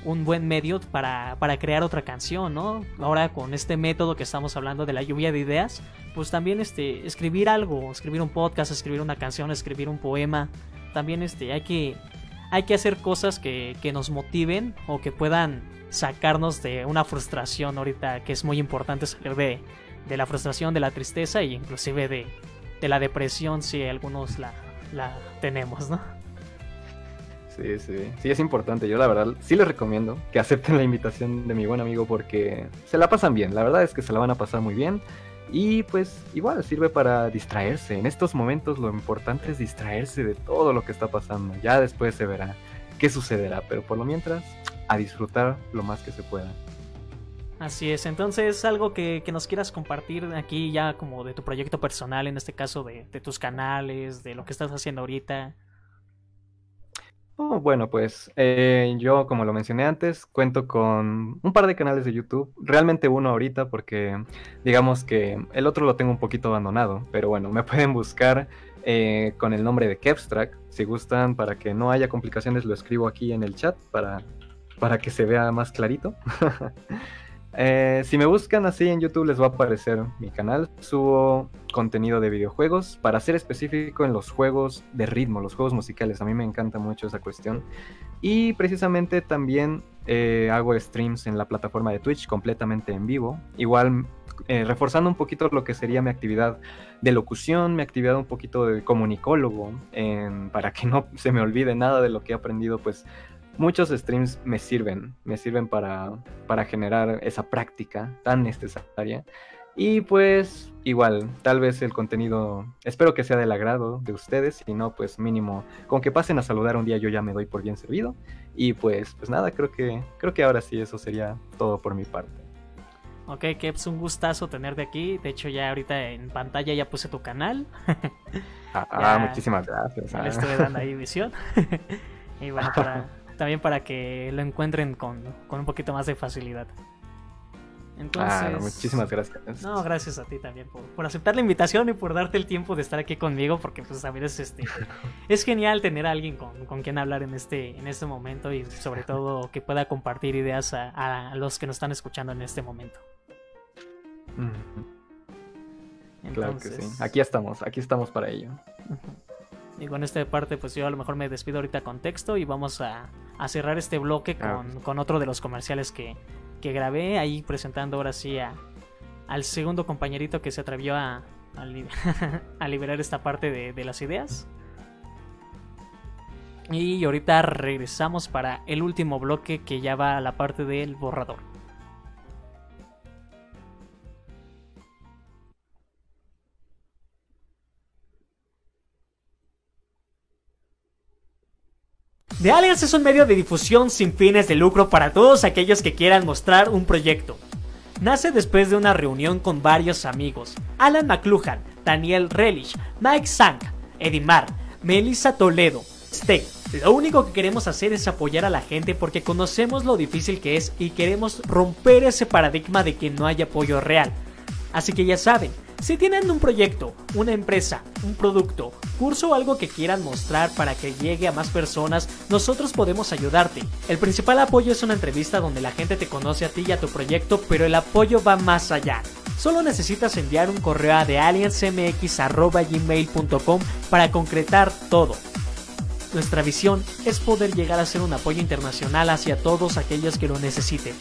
un buen medio para, para, crear otra canción, ¿no? Ahora con este método que estamos hablando de la lluvia de ideas, pues también este, escribir algo, escribir un podcast, escribir una canción, escribir un poema, también este, hay que, hay que hacer cosas que, que nos motiven o que puedan sacarnos de una frustración ahorita que es muy importante salir de, de la frustración, de la tristeza e inclusive de, de la depresión si algunos la, la tenemos, ¿no? Sí, sí, sí es importante. Yo la verdad sí les recomiendo que acepten la invitación de mi buen amigo porque se la pasan bien. La verdad es que se la van a pasar muy bien. Y pues igual sirve para distraerse. En estos momentos lo importante es distraerse de todo lo que está pasando. Ya después se verá qué sucederá. Pero por lo mientras, a disfrutar lo más que se pueda. Así es, entonces algo que, nos quieras compartir aquí ya como de tu proyecto personal, en este caso de, de tus canales, de lo que estás haciendo ahorita. Oh, bueno, pues eh, yo, como lo mencioné antes, cuento con un par de canales de YouTube. Realmente uno ahorita porque digamos que el otro lo tengo un poquito abandonado. Pero bueno, me pueden buscar eh, con el nombre de Kevstrack. Si gustan, para que no haya complicaciones, lo escribo aquí en el chat para, para que se vea más clarito. Eh, si me buscan así en YouTube les va a aparecer mi canal. Subo contenido de videojuegos, para ser específico en los juegos de ritmo, los juegos musicales. A mí me encanta mucho esa cuestión. Y precisamente también eh, hago streams en la plataforma de Twitch completamente en vivo. Igual eh, reforzando un poquito lo que sería mi actividad de locución, mi actividad un poquito de comunicólogo, para que no se me olvide nada de lo que he aprendido, pues muchos streams me sirven, me sirven para, para generar esa práctica tan necesaria. Y pues igual, tal vez el contenido, espero que sea del agrado de ustedes, si no, pues mínimo, con que pasen a saludar un día yo ya me doy por bien servido. Y pues, pues nada, creo que, creo que ahora sí eso sería todo por mi parte. Ok, es un gustazo tenerte aquí. De hecho, ya ahorita en pantalla ya puse tu canal. ah, muchísimas gracias. le estoy dando ahí visión. y bueno, para, también para que lo encuentren con, un poquito más de facilidad. Entonces, muchísimas gracias. No, gracias a ti también por, aceptar la invitación y por darte el tiempo de estar aquí conmigo, porque pues a veces este, es genial tener a alguien con, quien hablar en este, en este momento y sobre todo que pueda compartir ideas a, los que nos están escuchando en este momento. claro que sí. Aquí estamos, aquí estamos para ello. Y con esta parte, pues yo a lo mejor me despido ahorita con texto y vamos a, cerrar este bloque ah, con, otro de los comerciales que, grabé, ahí presentando ahora sí a, al segundo compañerito que se atrevió a, a, liberar esta parte de, de las ideas. Y ahorita regresamos para el último bloque que ya va a la parte del borrador. The Alliance es un medio de difusión sin fines de lucro para todos aquellos que quieran mostrar un proyecto. Nace después de una reunión con varios amigos, Alan McLuhan, Daniel Relish, Mike Sang, Edimar, Melissa Toledo, Steak. Lo único que queremos hacer es apoyar a la gente porque conocemos lo difícil que es y queremos romper ese paradigma de que no hay apoyo real. Así que ya saben, si tienen un proyecto, una empresa, un producto, curso o algo que quieran mostrar para que llegue a más personas, nosotros podemos ayudarte. El principal apoyo es una entrevista donde la gente te conoce a ti y a tu proyecto, pero el apoyo va más allá. Solo necesitas enviar un correo a thealiensmx.gmail.com para concretar todo. Nuestra visión es poder llegar a ser un apoyo internacional hacia todos aquellos que lo necesiten.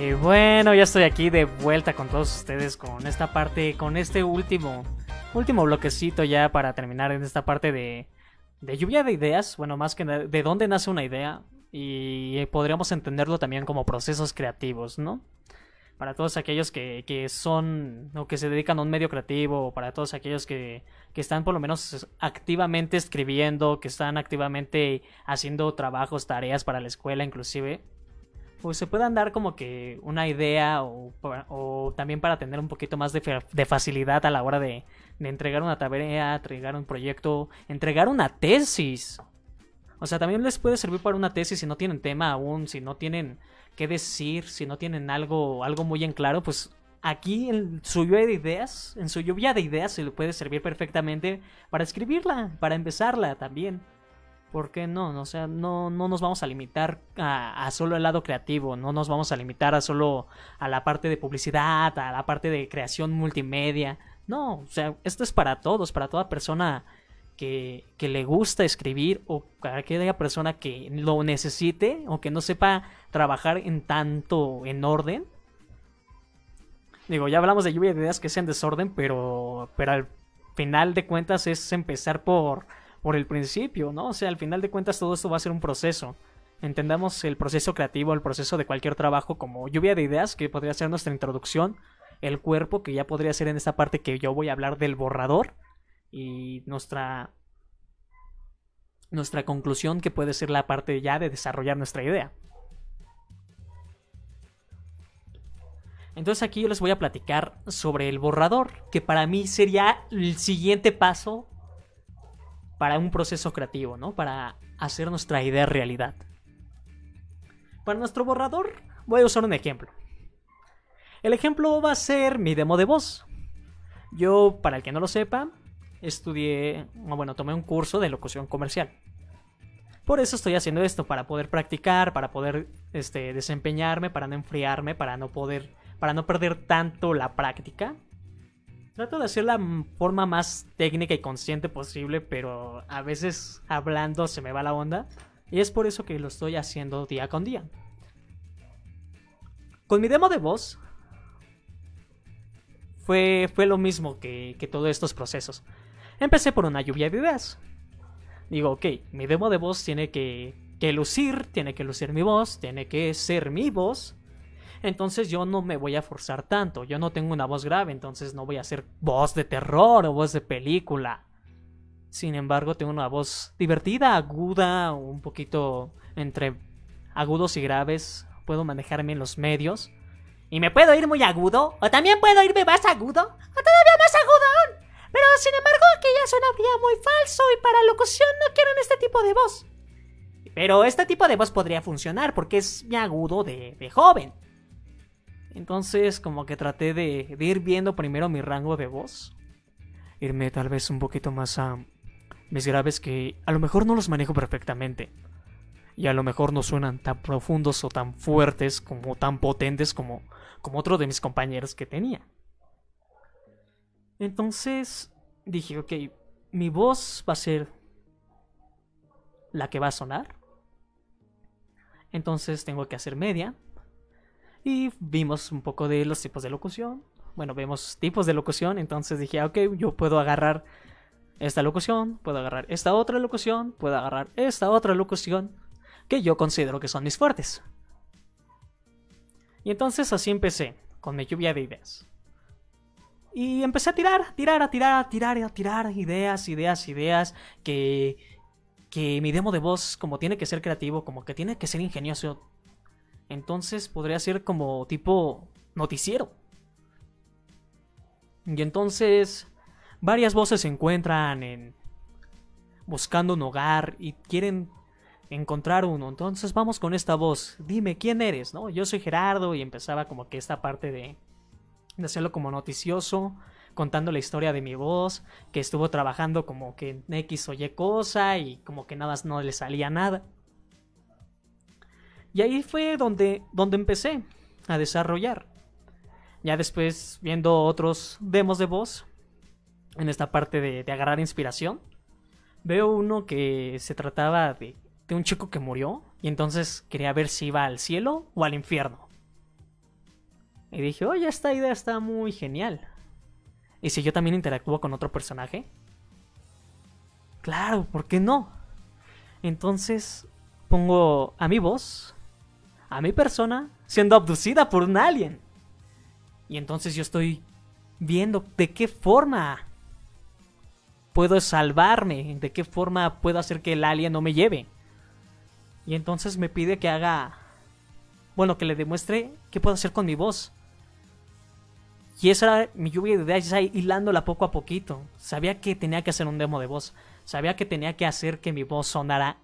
Y bueno, ya estoy aquí de vuelta con todos ustedes con esta parte, con este último, último bloquecito ya para terminar en esta parte de, de lluvia de ideas. Bueno, más que de dónde nace una idea y podríamos entenderlo también como procesos creativos, ¿no? Para todos aquellos que, que son o que se dedican a un medio creativo, para todos aquellos que, que están por lo menos activamente escribiendo, que están activamente haciendo trabajos, tareas para la escuela inclusive pues se puedan dar como que una idea o, también para tener un poquito más de, facilidad a la hora de, entregar una tarea, entregar un proyecto, entregar una tesis. O sea, también les puede servir para una tesis si no tienen tema aún, si no tienen qué decir, si no tienen algo, algo muy en claro, pues aquí en su lluvia de ideas, en su lluvia de ideas se le puede servir perfectamente para escribirla, para empezarla también. ¿Por qué no? O sea, no, no nos vamos a limitar a, a, solo el lado creativo, no nos vamos a limitar a solo a la parte de publicidad, a la parte de creación multimedia. No, o sea, esto es para todos, para toda persona que, que le gusta escribir o para aquella persona que lo necesite o que no sepa trabajar en tanto en orden. Digo, ya hablamos de lluvia de ideas que es en desorden, pero, pero al final de cuentas es empezar por por el principio, ¿no? O sea, al final de cuentas todo esto va a ser un proceso. Entendamos el proceso creativo, el proceso de cualquier trabajo como lluvia de ideas, que podría ser nuestra introducción, el cuerpo, que ya podría ser en esta parte que yo voy a hablar del borrador, y nuestra nuestra conclusión que puede ser la parte ya de desarrollar nuestra idea. Entonces aquí yo les voy a platicar sobre el borrador, que para mí sería el siguiente paso para un proceso creativo, ¿no? Para hacer nuestra idea realidad. Para nuestro borrador voy a usar un ejemplo. El ejemplo va a ser mi demo de voz. Yo, para el que no lo sepa, estudié, bueno, tomé un curso de locución comercial. Por eso estoy haciendo esto, para poder practicar, para poder este, desempeñarme, para no enfriarme, para no poder, para no perder tanto la práctica Trato de hacer la forma más técnica y consciente posible, pero a veces hablando se me va la onda. Y es por eso que lo estoy haciendo día con día. Con mi demo de voz fue, fue lo mismo que, que todos estos procesos. Empecé por una lluvia de ideas. Digo, ok, mi demo de voz tiene que, que lucir, tiene que lucir mi voz, tiene que ser mi voz entonces yo no me voy a forzar tanto. Yo no tengo una voz grave, entonces no voy a hacer voz de terror o voz de película. Sin embargo, tengo una voz divertida, aguda, un poquito entre agudos y graves. Puedo manejarme en los medios. Y me puedo ir muy agudo, o también puedo irme más agudo, o todavía más agudón. Pero sin embargo, aquí ya sonaría muy falso y para locución no quieren este tipo de voz. Pero este tipo de voz podría funcionar porque es mi agudo de joven. Entonces como que traté de, ir viendo primero mi rango de voz. Irme tal vez un poquito más a mis graves que a lo mejor no los manejo perfectamente. Y a lo mejor no suenan tan profundos o tan fuertes como tan potentes como, como otro de mis compañeros que tenía. Entonces dije, ok, mi voz va a ser la que va a sonar. Entonces tengo que hacer media, y vimos un poco de los tipos de locución. Bueno, vemos tipos de locución, entonces dije, ah, ok, yo puedo agarrar esta locución, puedo agarrar esta otra locución, puedo agarrar esta otra locución, que yo considero que son mis fuertes. Y entonces así empecé, con mi lluvia de ideas. Y empecé a tirar, tirar, a tirar, a tirar, a tirar ideas, ideas, ideas, que, que mi demo de voz, como tiene que ser creativo, como que tiene que ser ingenioso, entonces podría ser como tipo noticiero. Y entonces varias voces se encuentran en buscando un hogar y quieren encontrar uno. Entonces vamos con esta voz. Dime quién eres, ¿no? Yo soy Gerardo y empezaba como que esta parte de, de hacerlo como noticioso, contando la historia de mi voz, que estuvo trabajando como que en X o Y cosa y como que nada no le salía nada. Y ahí fue donde, donde empecé a desarrollar. Ya después, viendo otros demos de voz, en esta parte de, agarrar inspiración, veo uno que se trataba de, de un chico que murió y entonces quería ver si iba al cielo o al infierno. Y dije, oye, esta idea está muy genial. ¿Y si yo también interactúo con otro personaje? Claro, ¿por qué no? Entonces pongo a mi voz a mi persona siendo abducida por un alien. Y entonces yo estoy viendo de qué forma puedo salvarme, de qué forma puedo hacer que el alien no me lleve. Y entonces me pide que haga, bueno, que le demuestre qué puedo hacer con mi voz. Y esa era mi lluvia de ideas, hilándola poco a poquito. Sabía que tenía que hacer un demo de voz. Sabía que tenía que hacer que mi voz sonara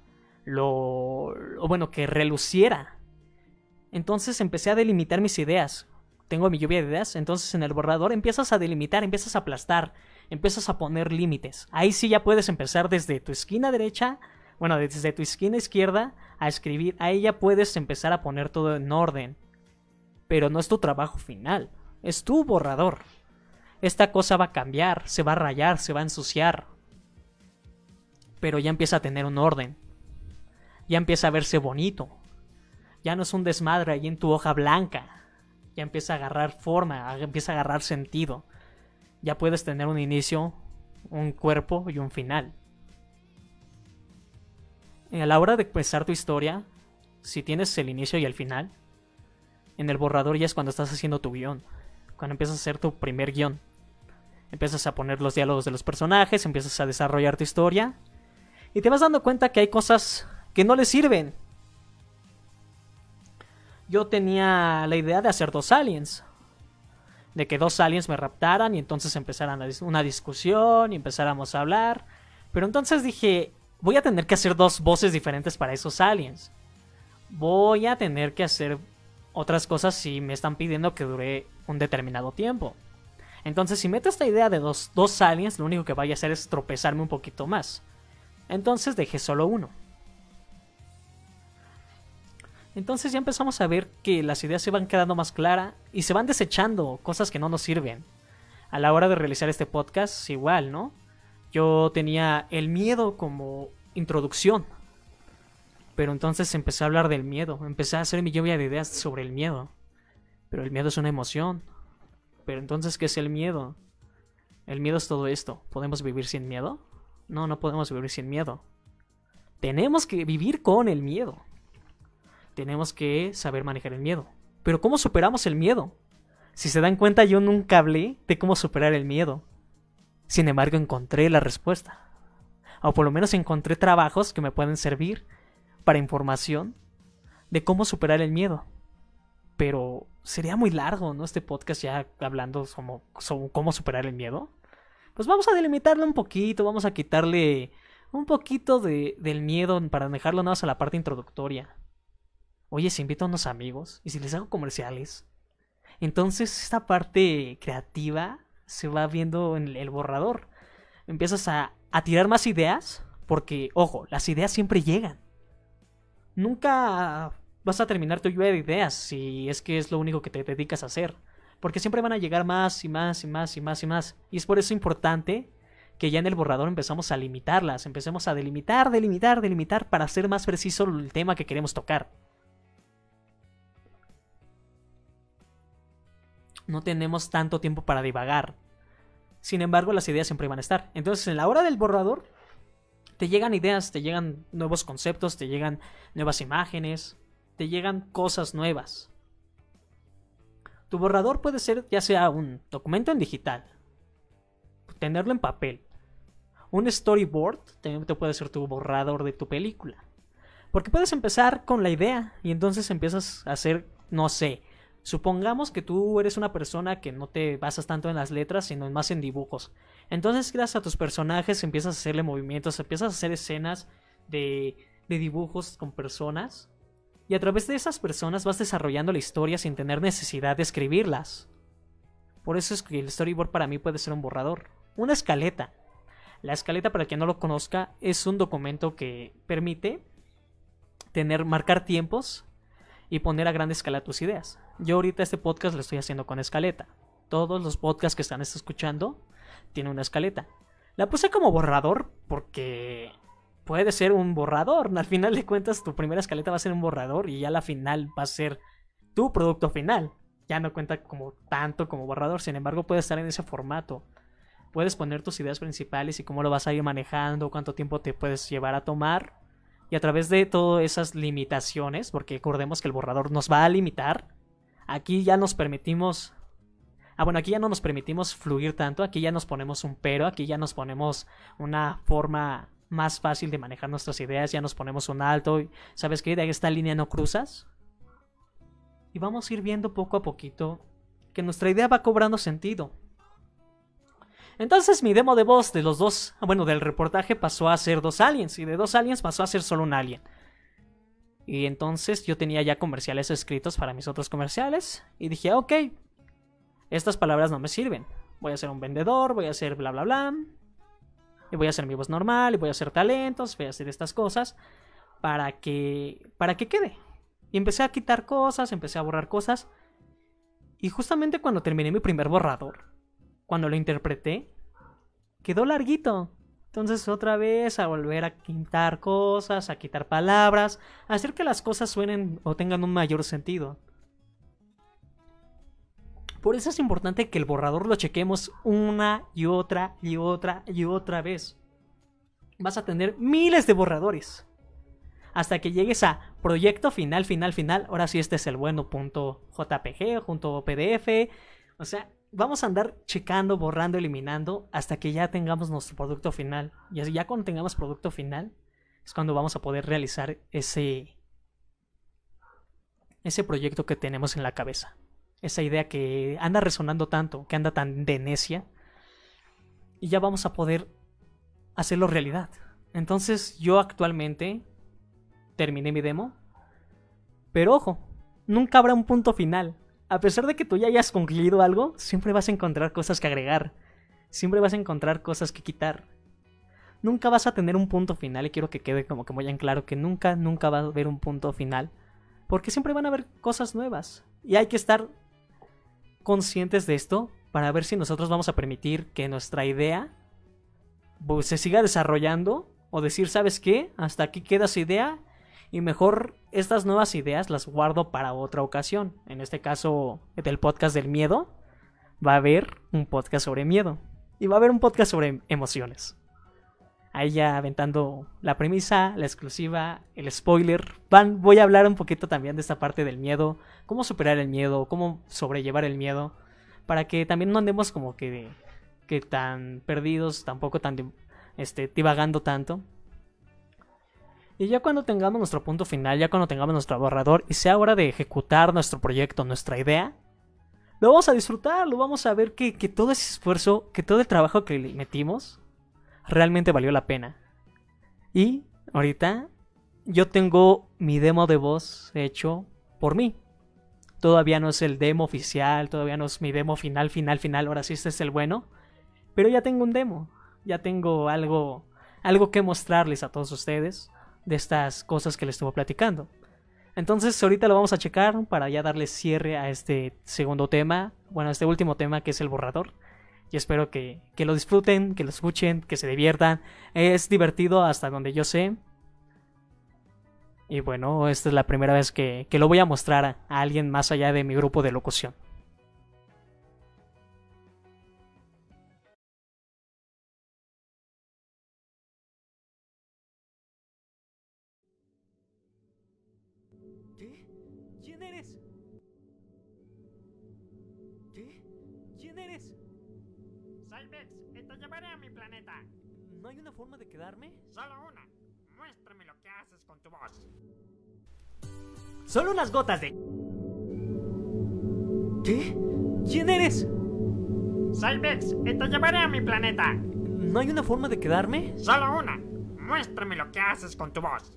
lo, lo bueno, que reluciera entonces empecé a delimitar mis ideas. Tengo mi lluvia de ideas, entonces en el borrador empiezas a delimitar, empiezas a aplastar, empiezas a poner límites. Ahí sí ya puedes empezar desde tu esquina derecha bueno, desde tu esquina izquierda a escribir, a ella puedes empezar a poner todo en orden. Pero no es tu trabajo final, es tu borrador. Esta cosa va a cambiar, se va a rayar, se va a ensuciar. Pero ya empieza a tener un orden. Ya empieza a verse bonito. Ya no es un desmadre ahí en tu hoja blanca. Ya empieza a agarrar forma, empieza a agarrar sentido. Ya puedes tener un inicio, un cuerpo y un final. A la hora de empezar tu historia, si tienes el inicio y el final, en el borrador ya es cuando estás haciendo tu guion, cuando empiezas a hacer tu primer guion. Empiezas a poner los diálogos de los personajes, empiezas a desarrollar tu historia y te vas dando cuenta que hay cosas que no le sirven. Yo tenía la idea de hacer dos aliens. De que dos aliens me raptaran y entonces empezaran una discusión y empezáramos a hablar. Pero entonces dije, voy a tener que hacer dos voces diferentes para esos aliens. Voy a tener que hacer otras cosas si me están pidiendo que dure un determinado tiempo. Entonces, si meto esta idea de dos, dos aliens, lo único que vaya a hacer es tropezarme un poquito más. Entonces dejé solo uno. Entonces ya empezamos a ver que las ideas se van quedando más claras y se van desechando cosas que no nos sirven. A la hora de realizar este podcast, igual, ¿no? Yo tenía el miedo como introducción. Pero entonces empecé a hablar del miedo, empecé a hacer mi lluvia de ideas sobre el miedo. Pero el miedo es una emoción. Pero entonces, ¿qué es el miedo? El miedo es todo esto. ¿Podemos vivir sin miedo? No, no podemos vivir sin miedo. Tenemos que vivir con el miedo. Tenemos que saber manejar el miedo. Pero ¿cómo superamos el miedo? Si se dan cuenta, yo nunca hablé de cómo superar el miedo. Sin embargo, encontré la respuesta. O por lo menos encontré trabajos que me pueden servir para información de cómo superar el miedo. Pero sería muy largo, ¿no? Este podcast ya hablando sobre, cómo superar el miedo. Pues vamos a delimitarlo un poquito, vamos a quitarle un poquito de, del miedo para dejarlo nada más a la parte introductoria. Oye, si invito a unos amigos y si les hago comerciales, entonces esta parte creativa se va viendo en el borrador. Empiezas a, a tirar más ideas, porque, ojo, las ideas siempre llegan. Nunca vas a terminar tu lluvia de ideas si es que es lo único que te dedicas a hacer. Porque siempre van a llegar más y más y más y más y más. Y es por eso importante que ya en el borrador empezamos a limitarlas, empecemos a delimitar, delimitar, delimitar para hacer más preciso el tema que queremos tocar. No tenemos tanto tiempo para divagar. Sin embargo, las ideas siempre van a estar. Entonces, en la hora del borrador, te llegan ideas, te llegan nuevos conceptos, te llegan nuevas imágenes, te llegan cosas nuevas. Tu borrador puede ser ya sea un documento en digital, tenerlo en papel. Un storyboard también te puede ser tu borrador de tu película. Porque puedes empezar con la idea y entonces empiezas a hacer, no sé, Supongamos que tú eres una persona que no te basas tanto en las letras, sino más en dibujos. Entonces, gracias a tus personajes, empiezas a hacerle movimientos, empiezas a hacer escenas de, de dibujos con personas. Y a través de esas personas vas desarrollando la historia sin tener necesidad de escribirlas. Por eso es que el storyboard para mí puede ser un borrador. Una escaleta. La escaleta, para quien no lo conozca, es un documento que permite tener, marcar tiempos y poner a gran escala tus ideas. Yo ahorita este podcast lo estoy haciendo con escaleta. Todos los podcasts que están escuchando tienen una escaleta. La puse como borrador porque puede ser un borrador. Al final de cuentas, tu primera escaleta va a ser un borrador y ya la final va a ser tu producto final. Ya no cuenta como tanto como borrador, sin embargo, puede estar en ese formato. Puedes poner tus ideas principales y cómo lo vas a ir manejando, cuánto tiempo te puedes llevar a tomar y a través de todas esas limitaciones, porque recordemos que el borrador nos va a limitar, aquí ya nos permitimos... Ah, bueno, aquí ya no nos permitimos fluir tanto, aquí ya nos ponemos un pero, aquí ya nos ponemos una forma más fácil de manejar nuestras ideas, ya nos ponemos un alto, y ¿sabes qué? De esta línea no cruzas. Y vamos a ir viendo poco a poquito que nuestra idea va cobrando sentido. Entonces mi demo de voz de los dos, bueno, del reportaje pasó a ser dos aliens y de dos aliens pasó a ser solo un alien. Y entonces yo tenía ya comerciales escritos para mis otros comerciales y dije, ok, estas palabras no me sirven. Voy a ser un vendedor, voy a ser bla bla bla. Y voy a hacer mi voz normal, y voy a hacer talentos, voy a hacer estas cosas para que para que quede. Y empecé a quitar cosas, empecé a borrar cosas. Y justamente cuando terminé mi primer borrador, cuando lo interpreté, quedó larguito. Entonces otra vez a volver a quitar cosas, a quitar palabras, a hacer que las cosas suenen o tengan un mayor sentido. Por eso es importante que el borrador lo chequemos una y otra y otra y otra vez. Vas a tener miles de borradores. Hasta que llegues a proyecto final, final, final. Ahora sí, este es el bueno. JPG, junto PDF. O sea, vamos a andar checando, borrando, eliminando hasta que ya tengamos nuestro producto final. Y así ya cuando tengamos producto final es cuando vamos a poder realizar ese ese proyecto que tenemos en la cabeza esa idea que anda resonando tanto, que anda tan de necia, y ya vamos a poder hacerlo realidad. Entonces yo actualmente terminé mi demo, pero ojo, nunca habrá un punto final. A pesar de que tú ya hayas concluido algo, siempre vas a encontrar cosas que agregar, siempre vas a encontrar cosas que quitar. Nunca vas a tener un punto final y quiero que quede como que muy en claro que nunca, nunca va a haber un punto final. Porque siempre van a haber cosas nuevas. Y hay que estar conscientes de esto para ver si nosotros vamos a permitir que nuestra idea pues, se siga desarrollando o decir, ¿sabes qué? Hasta aquí queda su idea y mejor estas nuevas ideas las guardo para otra ocasión. En este caso del podcast del miedo, va a haber un podcast sobre miedo y va a haber un podcast sobre emociones. Ahí ya aventando la premisa, la exclusiva, el spoiler. Van, voy a hablar un poquito también de esta parte del miedo, cómo superar el miedo, cómo sobrellevar el miedo, para que también no andemos como que, que tan perdidos, tampoco tan este, divagando tanto. Y ya cuando tengamos nuestro punto final, ya cuando tengamos nuestro borrador y sea hora de ejecutar nuestro proyecto, nuestra idea, lo vamos a disfrutar, lo vamos a ver que, que todo ese esfuerzo, que todo el trabajo que le metimos, realmente valió la pena. Y ahorita yo tengo mi demo de voz hecho por mí. Todavía no es el demo oficial, todavía no es mi demo final, final, final, ahora sí este es el bueno. Pero ya tengo un demo, ya tengo algo, algo que mostrarles a todos ustedes de estas cosas que les estuve platicando. Entonces ahorita lo vamos a checar para ya darle cierre a este segundo tema, bueno, a este último tema que es el borrador y espero que, lo disfruten, que lo escuchen, que se diviertan. Es divertido hasta donde yo sé. Y bueno, esta es la primera vez que, que lo voy a mostrar a, alguien más allá de mi grupo de locución. Solo unas gotas de... ¿Qué? ¿Quién eres? Soy y te llevaré a mi planeta. ¿No hay una forma de quedarme? Solo una. Muéstrame lo que haces con tu voz.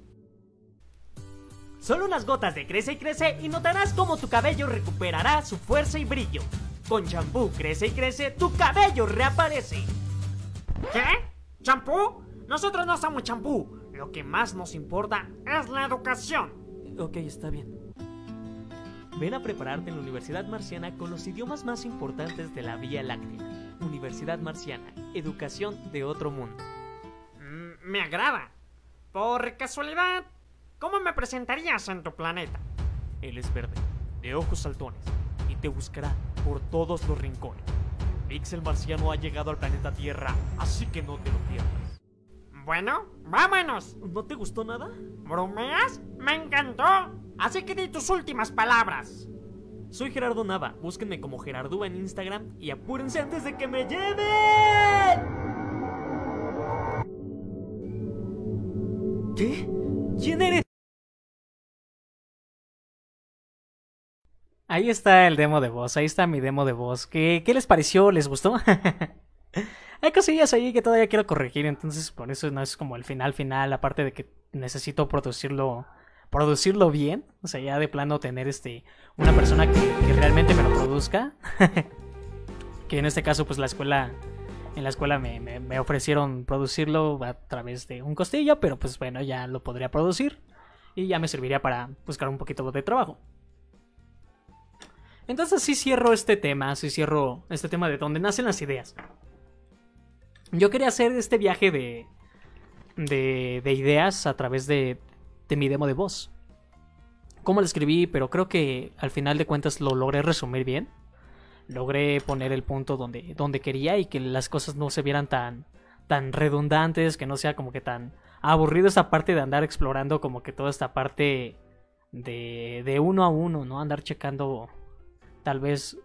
Solo unas gotas de crece y crece y notarás cómo tu cabello recuperará su fuerza y brillo. Con champú crece y crece, tu cabello reaparece. ¿Qué? ¿Champú? Nosotros no usamos champú. Lo que más nos importa es la educación. Ok, está bien. Ven a prepararte en la Universidad Marciana con los idiomas más importantes de la Vía Láctea. Universidad Marciana, educación de otro mundo. Mm, me agrada. Por casualidad, ¿cómo me presentarías en tu planeta? Él es verde, de ojos saltones, y te buscará por todos los rincones. Pixel Marciano ha llegado al planeta Tierra, así que no te lo pierdas. Bueno, vámonos. ¿No te gustó nada? ¿Bromeas? Me encantó. Así que di tus últimas palabras. Soy Gerardo Nava. Búsquenme como Gerardúa en Instagram y apúrense antes de que me lleven. ¿Qué? ¿Quién eres? Ahí está el demo de voz, ahí está mi demo de voz. ¿Qué, qué les pareció? ¿Les gustó? Hay cosillas ahí que todavía quiero corregir, entonces por eso no es como el final final, aparte de que necesito producirlo producirlo bien, o sea, ya de plano tener este una persona que, realmente me lo produzca. que en este caso pues la escuela En la escuela me, me, ofrecieron producirlo a través de un costillo, pero pues bueno, ya lo podría producir y ya me serviría para buscar un poquito de trabajo. Entonces sí cierro este tema, sí cierro este tema de dónde nacen las ideas. Yo quería hacer este viaje de, de, de ideas a través de, de mi demo de voz. Cómo lo escribí, pero creo que al final de cuentas lo logré resumir bien. Logré poner el punto donde, donde quería y que las cosas no se vieran tan, tan redundantes, que no sea como que tan aburrido esa parte de andar explorando como que toda esta parte de, de uno a uno, ¿no? Andar checando tal vez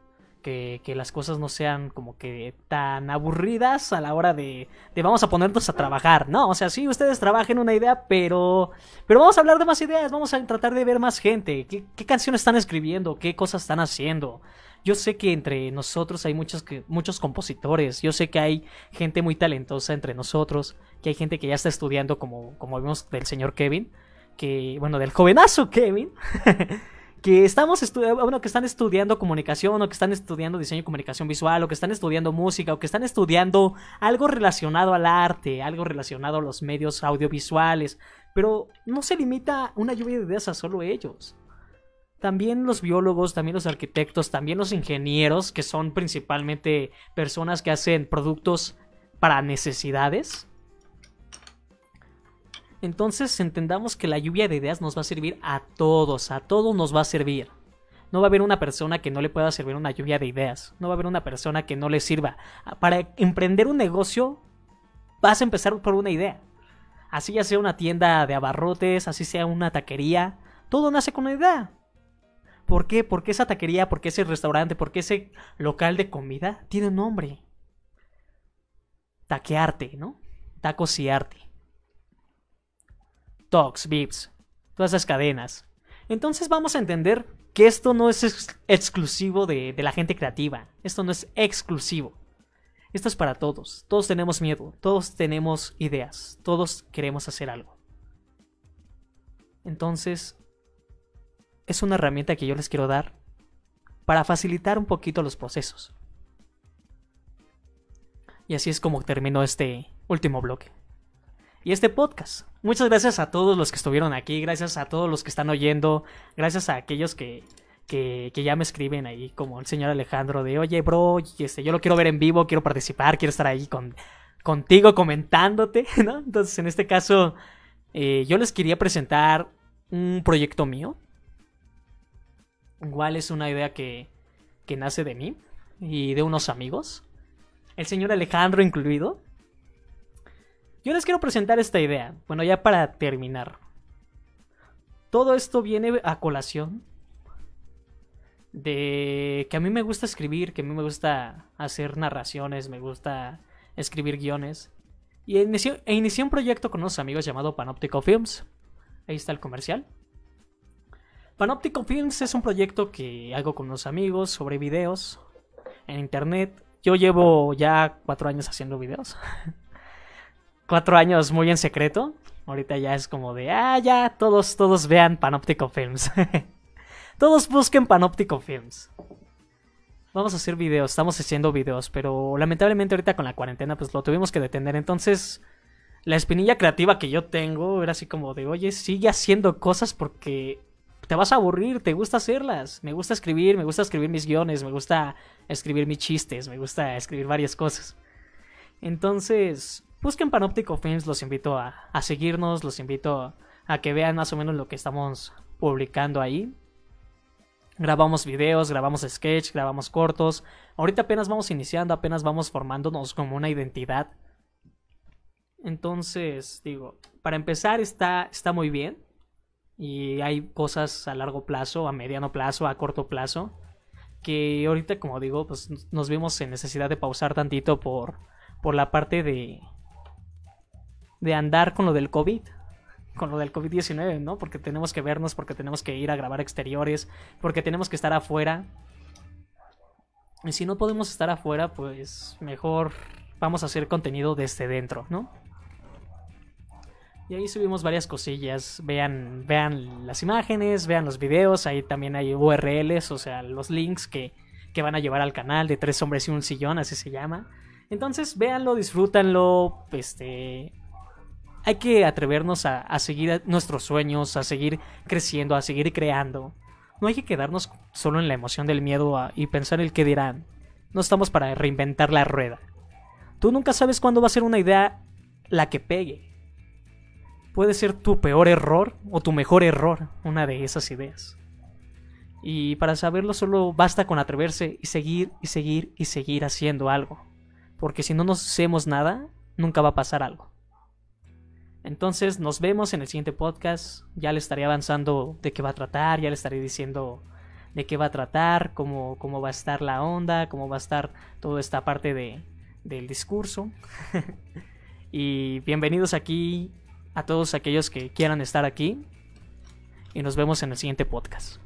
que, las cosas no sean como que tan aburridas a la hora de, de, vamos a ponernos a trabajar, ¿no? O sea, sí, ustedes trabajen una idea, pero, pero vamos a hablar de más ideas, vamos a tratar de ver más gente, qué, canciones están escribiendo, qué cosas están haciendo. Yo sé que entre nosotros hay muchos, muchos compositores, yo sé que hay gente muy talentosa entre nosotros, que hay gente que ya está estudiando, como, como vimos del señor Kevin, que, bueno, del jovenazo Kevin, que estamos bueno, que están estudiando comunicación, o que están estudiando diseño y comunicación visual, o que están estudiando música, o que están estudiando algo relacionado al arte, algo relacionado a los medios audiovisuales, pero no se limita una lluvia de ideas a solo ellos también los biólogos, también los arquitectos, también los ingenieros, que son principalmente personas que hacen productos para necesidades. Entonces entendamos que la lluvia de ideas nos va a servir a todos, a todos nos va a servir. No va a haber una persona que no le pueda servir una lluvia de ideas. No va a haber una persona que no le sirva. Para emprender un negocio, vas a empezar por una idea. Así ya sea una tienda de abarrotes, así sea una taquería, todo nace con una idea. ¿Por qué? Porque esa taquería, porque ese restaurante, porque ese local de comida tiene un nombre. Taquearte, ¿no? Tacos y arte. Tox, Vips, todas esas cadenas. Entonces vamos a entender que esto no es ex exclusivo de, de la gente creativa. Esto no es exclusivo. Esto es para todos. Todos tenemos miedo. Todos tenemos ideas. Todos queremos hacer algo. Entonces, es una herramienta que yo les quiero dar para facilitar un poquito los procesos. Y así es como terminó este último bloque. Y este podcast. Muchas gracias a todos los que estuvieron aquí, gracias a todos los que están oyendo, gracias a aquellos que, que, que ya me escriben ahí, como el señor Alejandro, de oye, bro, este, yo lo quiero ver en vivo, quiero participar, quiero estar ahí con, contigo comentándote. Entonces, en este caso, eh, yo les quería presentar un proyecto mío, Igual es una idea que, que nace de mí y de unos amigos. El señor Alejandro incluido. Yo les quiero presentar esta idea. Bueno, ya para terminar. Todo esto viene a colación de que a mí me gusta escribir, que a mí me gusta hacer narraciones, me gusta escribir guiones. Y e inicié un proyecto con unos amigos llamado Panoptico Films. Ahí está el comercial. Panoptico Films es un proyecto que hago con unos amigos sobre videos en internet. Yo llevo ya cuatro años haciendo videos. cuatro años muy en secreto. Ahorita ya es como de, ah, ya, todos, todos vean Panoptico Films. todos busquen Panoptico Films. Vamos a hacer videos, estamos haciendo videos, pero lamentablemente ahorita con la cuarentena pues lo tuvimos que detener. Entonces, la espinilla creativa que yo tengo era así como de, oye, sigue haciendo cosas porque te vas a aburrir, te gusta hacerlas. Me gusta escribir, me gusta escribir mis guiones, me gusta escribir mis chistes, me gusta escribir varias cosas. Entonces, busquen Panoptico Films, los invito a, a seguirnos, los invito a que vean más o menos lo que estamos publicando ahí. Grabamos videos, grabamos sketch, grabamos cortos. Ahorita apenas vamos iniciando, apenas vamos formándonos como una identidad. Entonces, digo, para empezar está, está muy bien y hay cosas a largo plazo, a mediano plazo, a corto plazo, que ahorita, como digo, pues nos vimos en necesidad de pausar tantito por, por la parte de, de andar con lo del COVID, con lo del COVID-19, ¿no? Porque tenemos que vernos, porque tenemos que ir a grabar exteriores, porque tenemos que estar afuera. Y si no podemos estar afuera, pues mejor vamos a hacer contenido desde dentro, ¿no? Y ahí subimos varias cosillas. Vean, vean las imágenes, vean los videos. Ahí también hay URLs, o sea, los links que, que van a llevar al canal de Tres Hombres y un Sillón, así se llama. Entonces, véanlo, disfrútanlo, este... Hay que atrevernos a, seguir nuestros sueños, a seguir creciendo, a seguir creando. No hay que quedarnos solo en la emoción del miedo y pensar el que dirán. No estamos para reinventar la rueda. Tú nunca sabes cuándo va a ser una idea la que pegue. Puede ser tu peor error o tu mejor error, una de esas ideas. Y para saberlo solo basta con atreverse y seguir y seguir y seguir haciendo algo. Porque si no nos hacemos nada, nunca va a pasar algo. Entonces nos vemos en el siguiente podcast. Ya le estaré avanzando de qué va a tratar, ya le estaré diciendo de qué va a tratar, cómo, cómo va a estar la onda, cómo va a estar toda esta parte de, del discurso. y bienvenidos aquí a todos aquellos que quieran estar aquí. Y nos vemos en el siguiente podcast.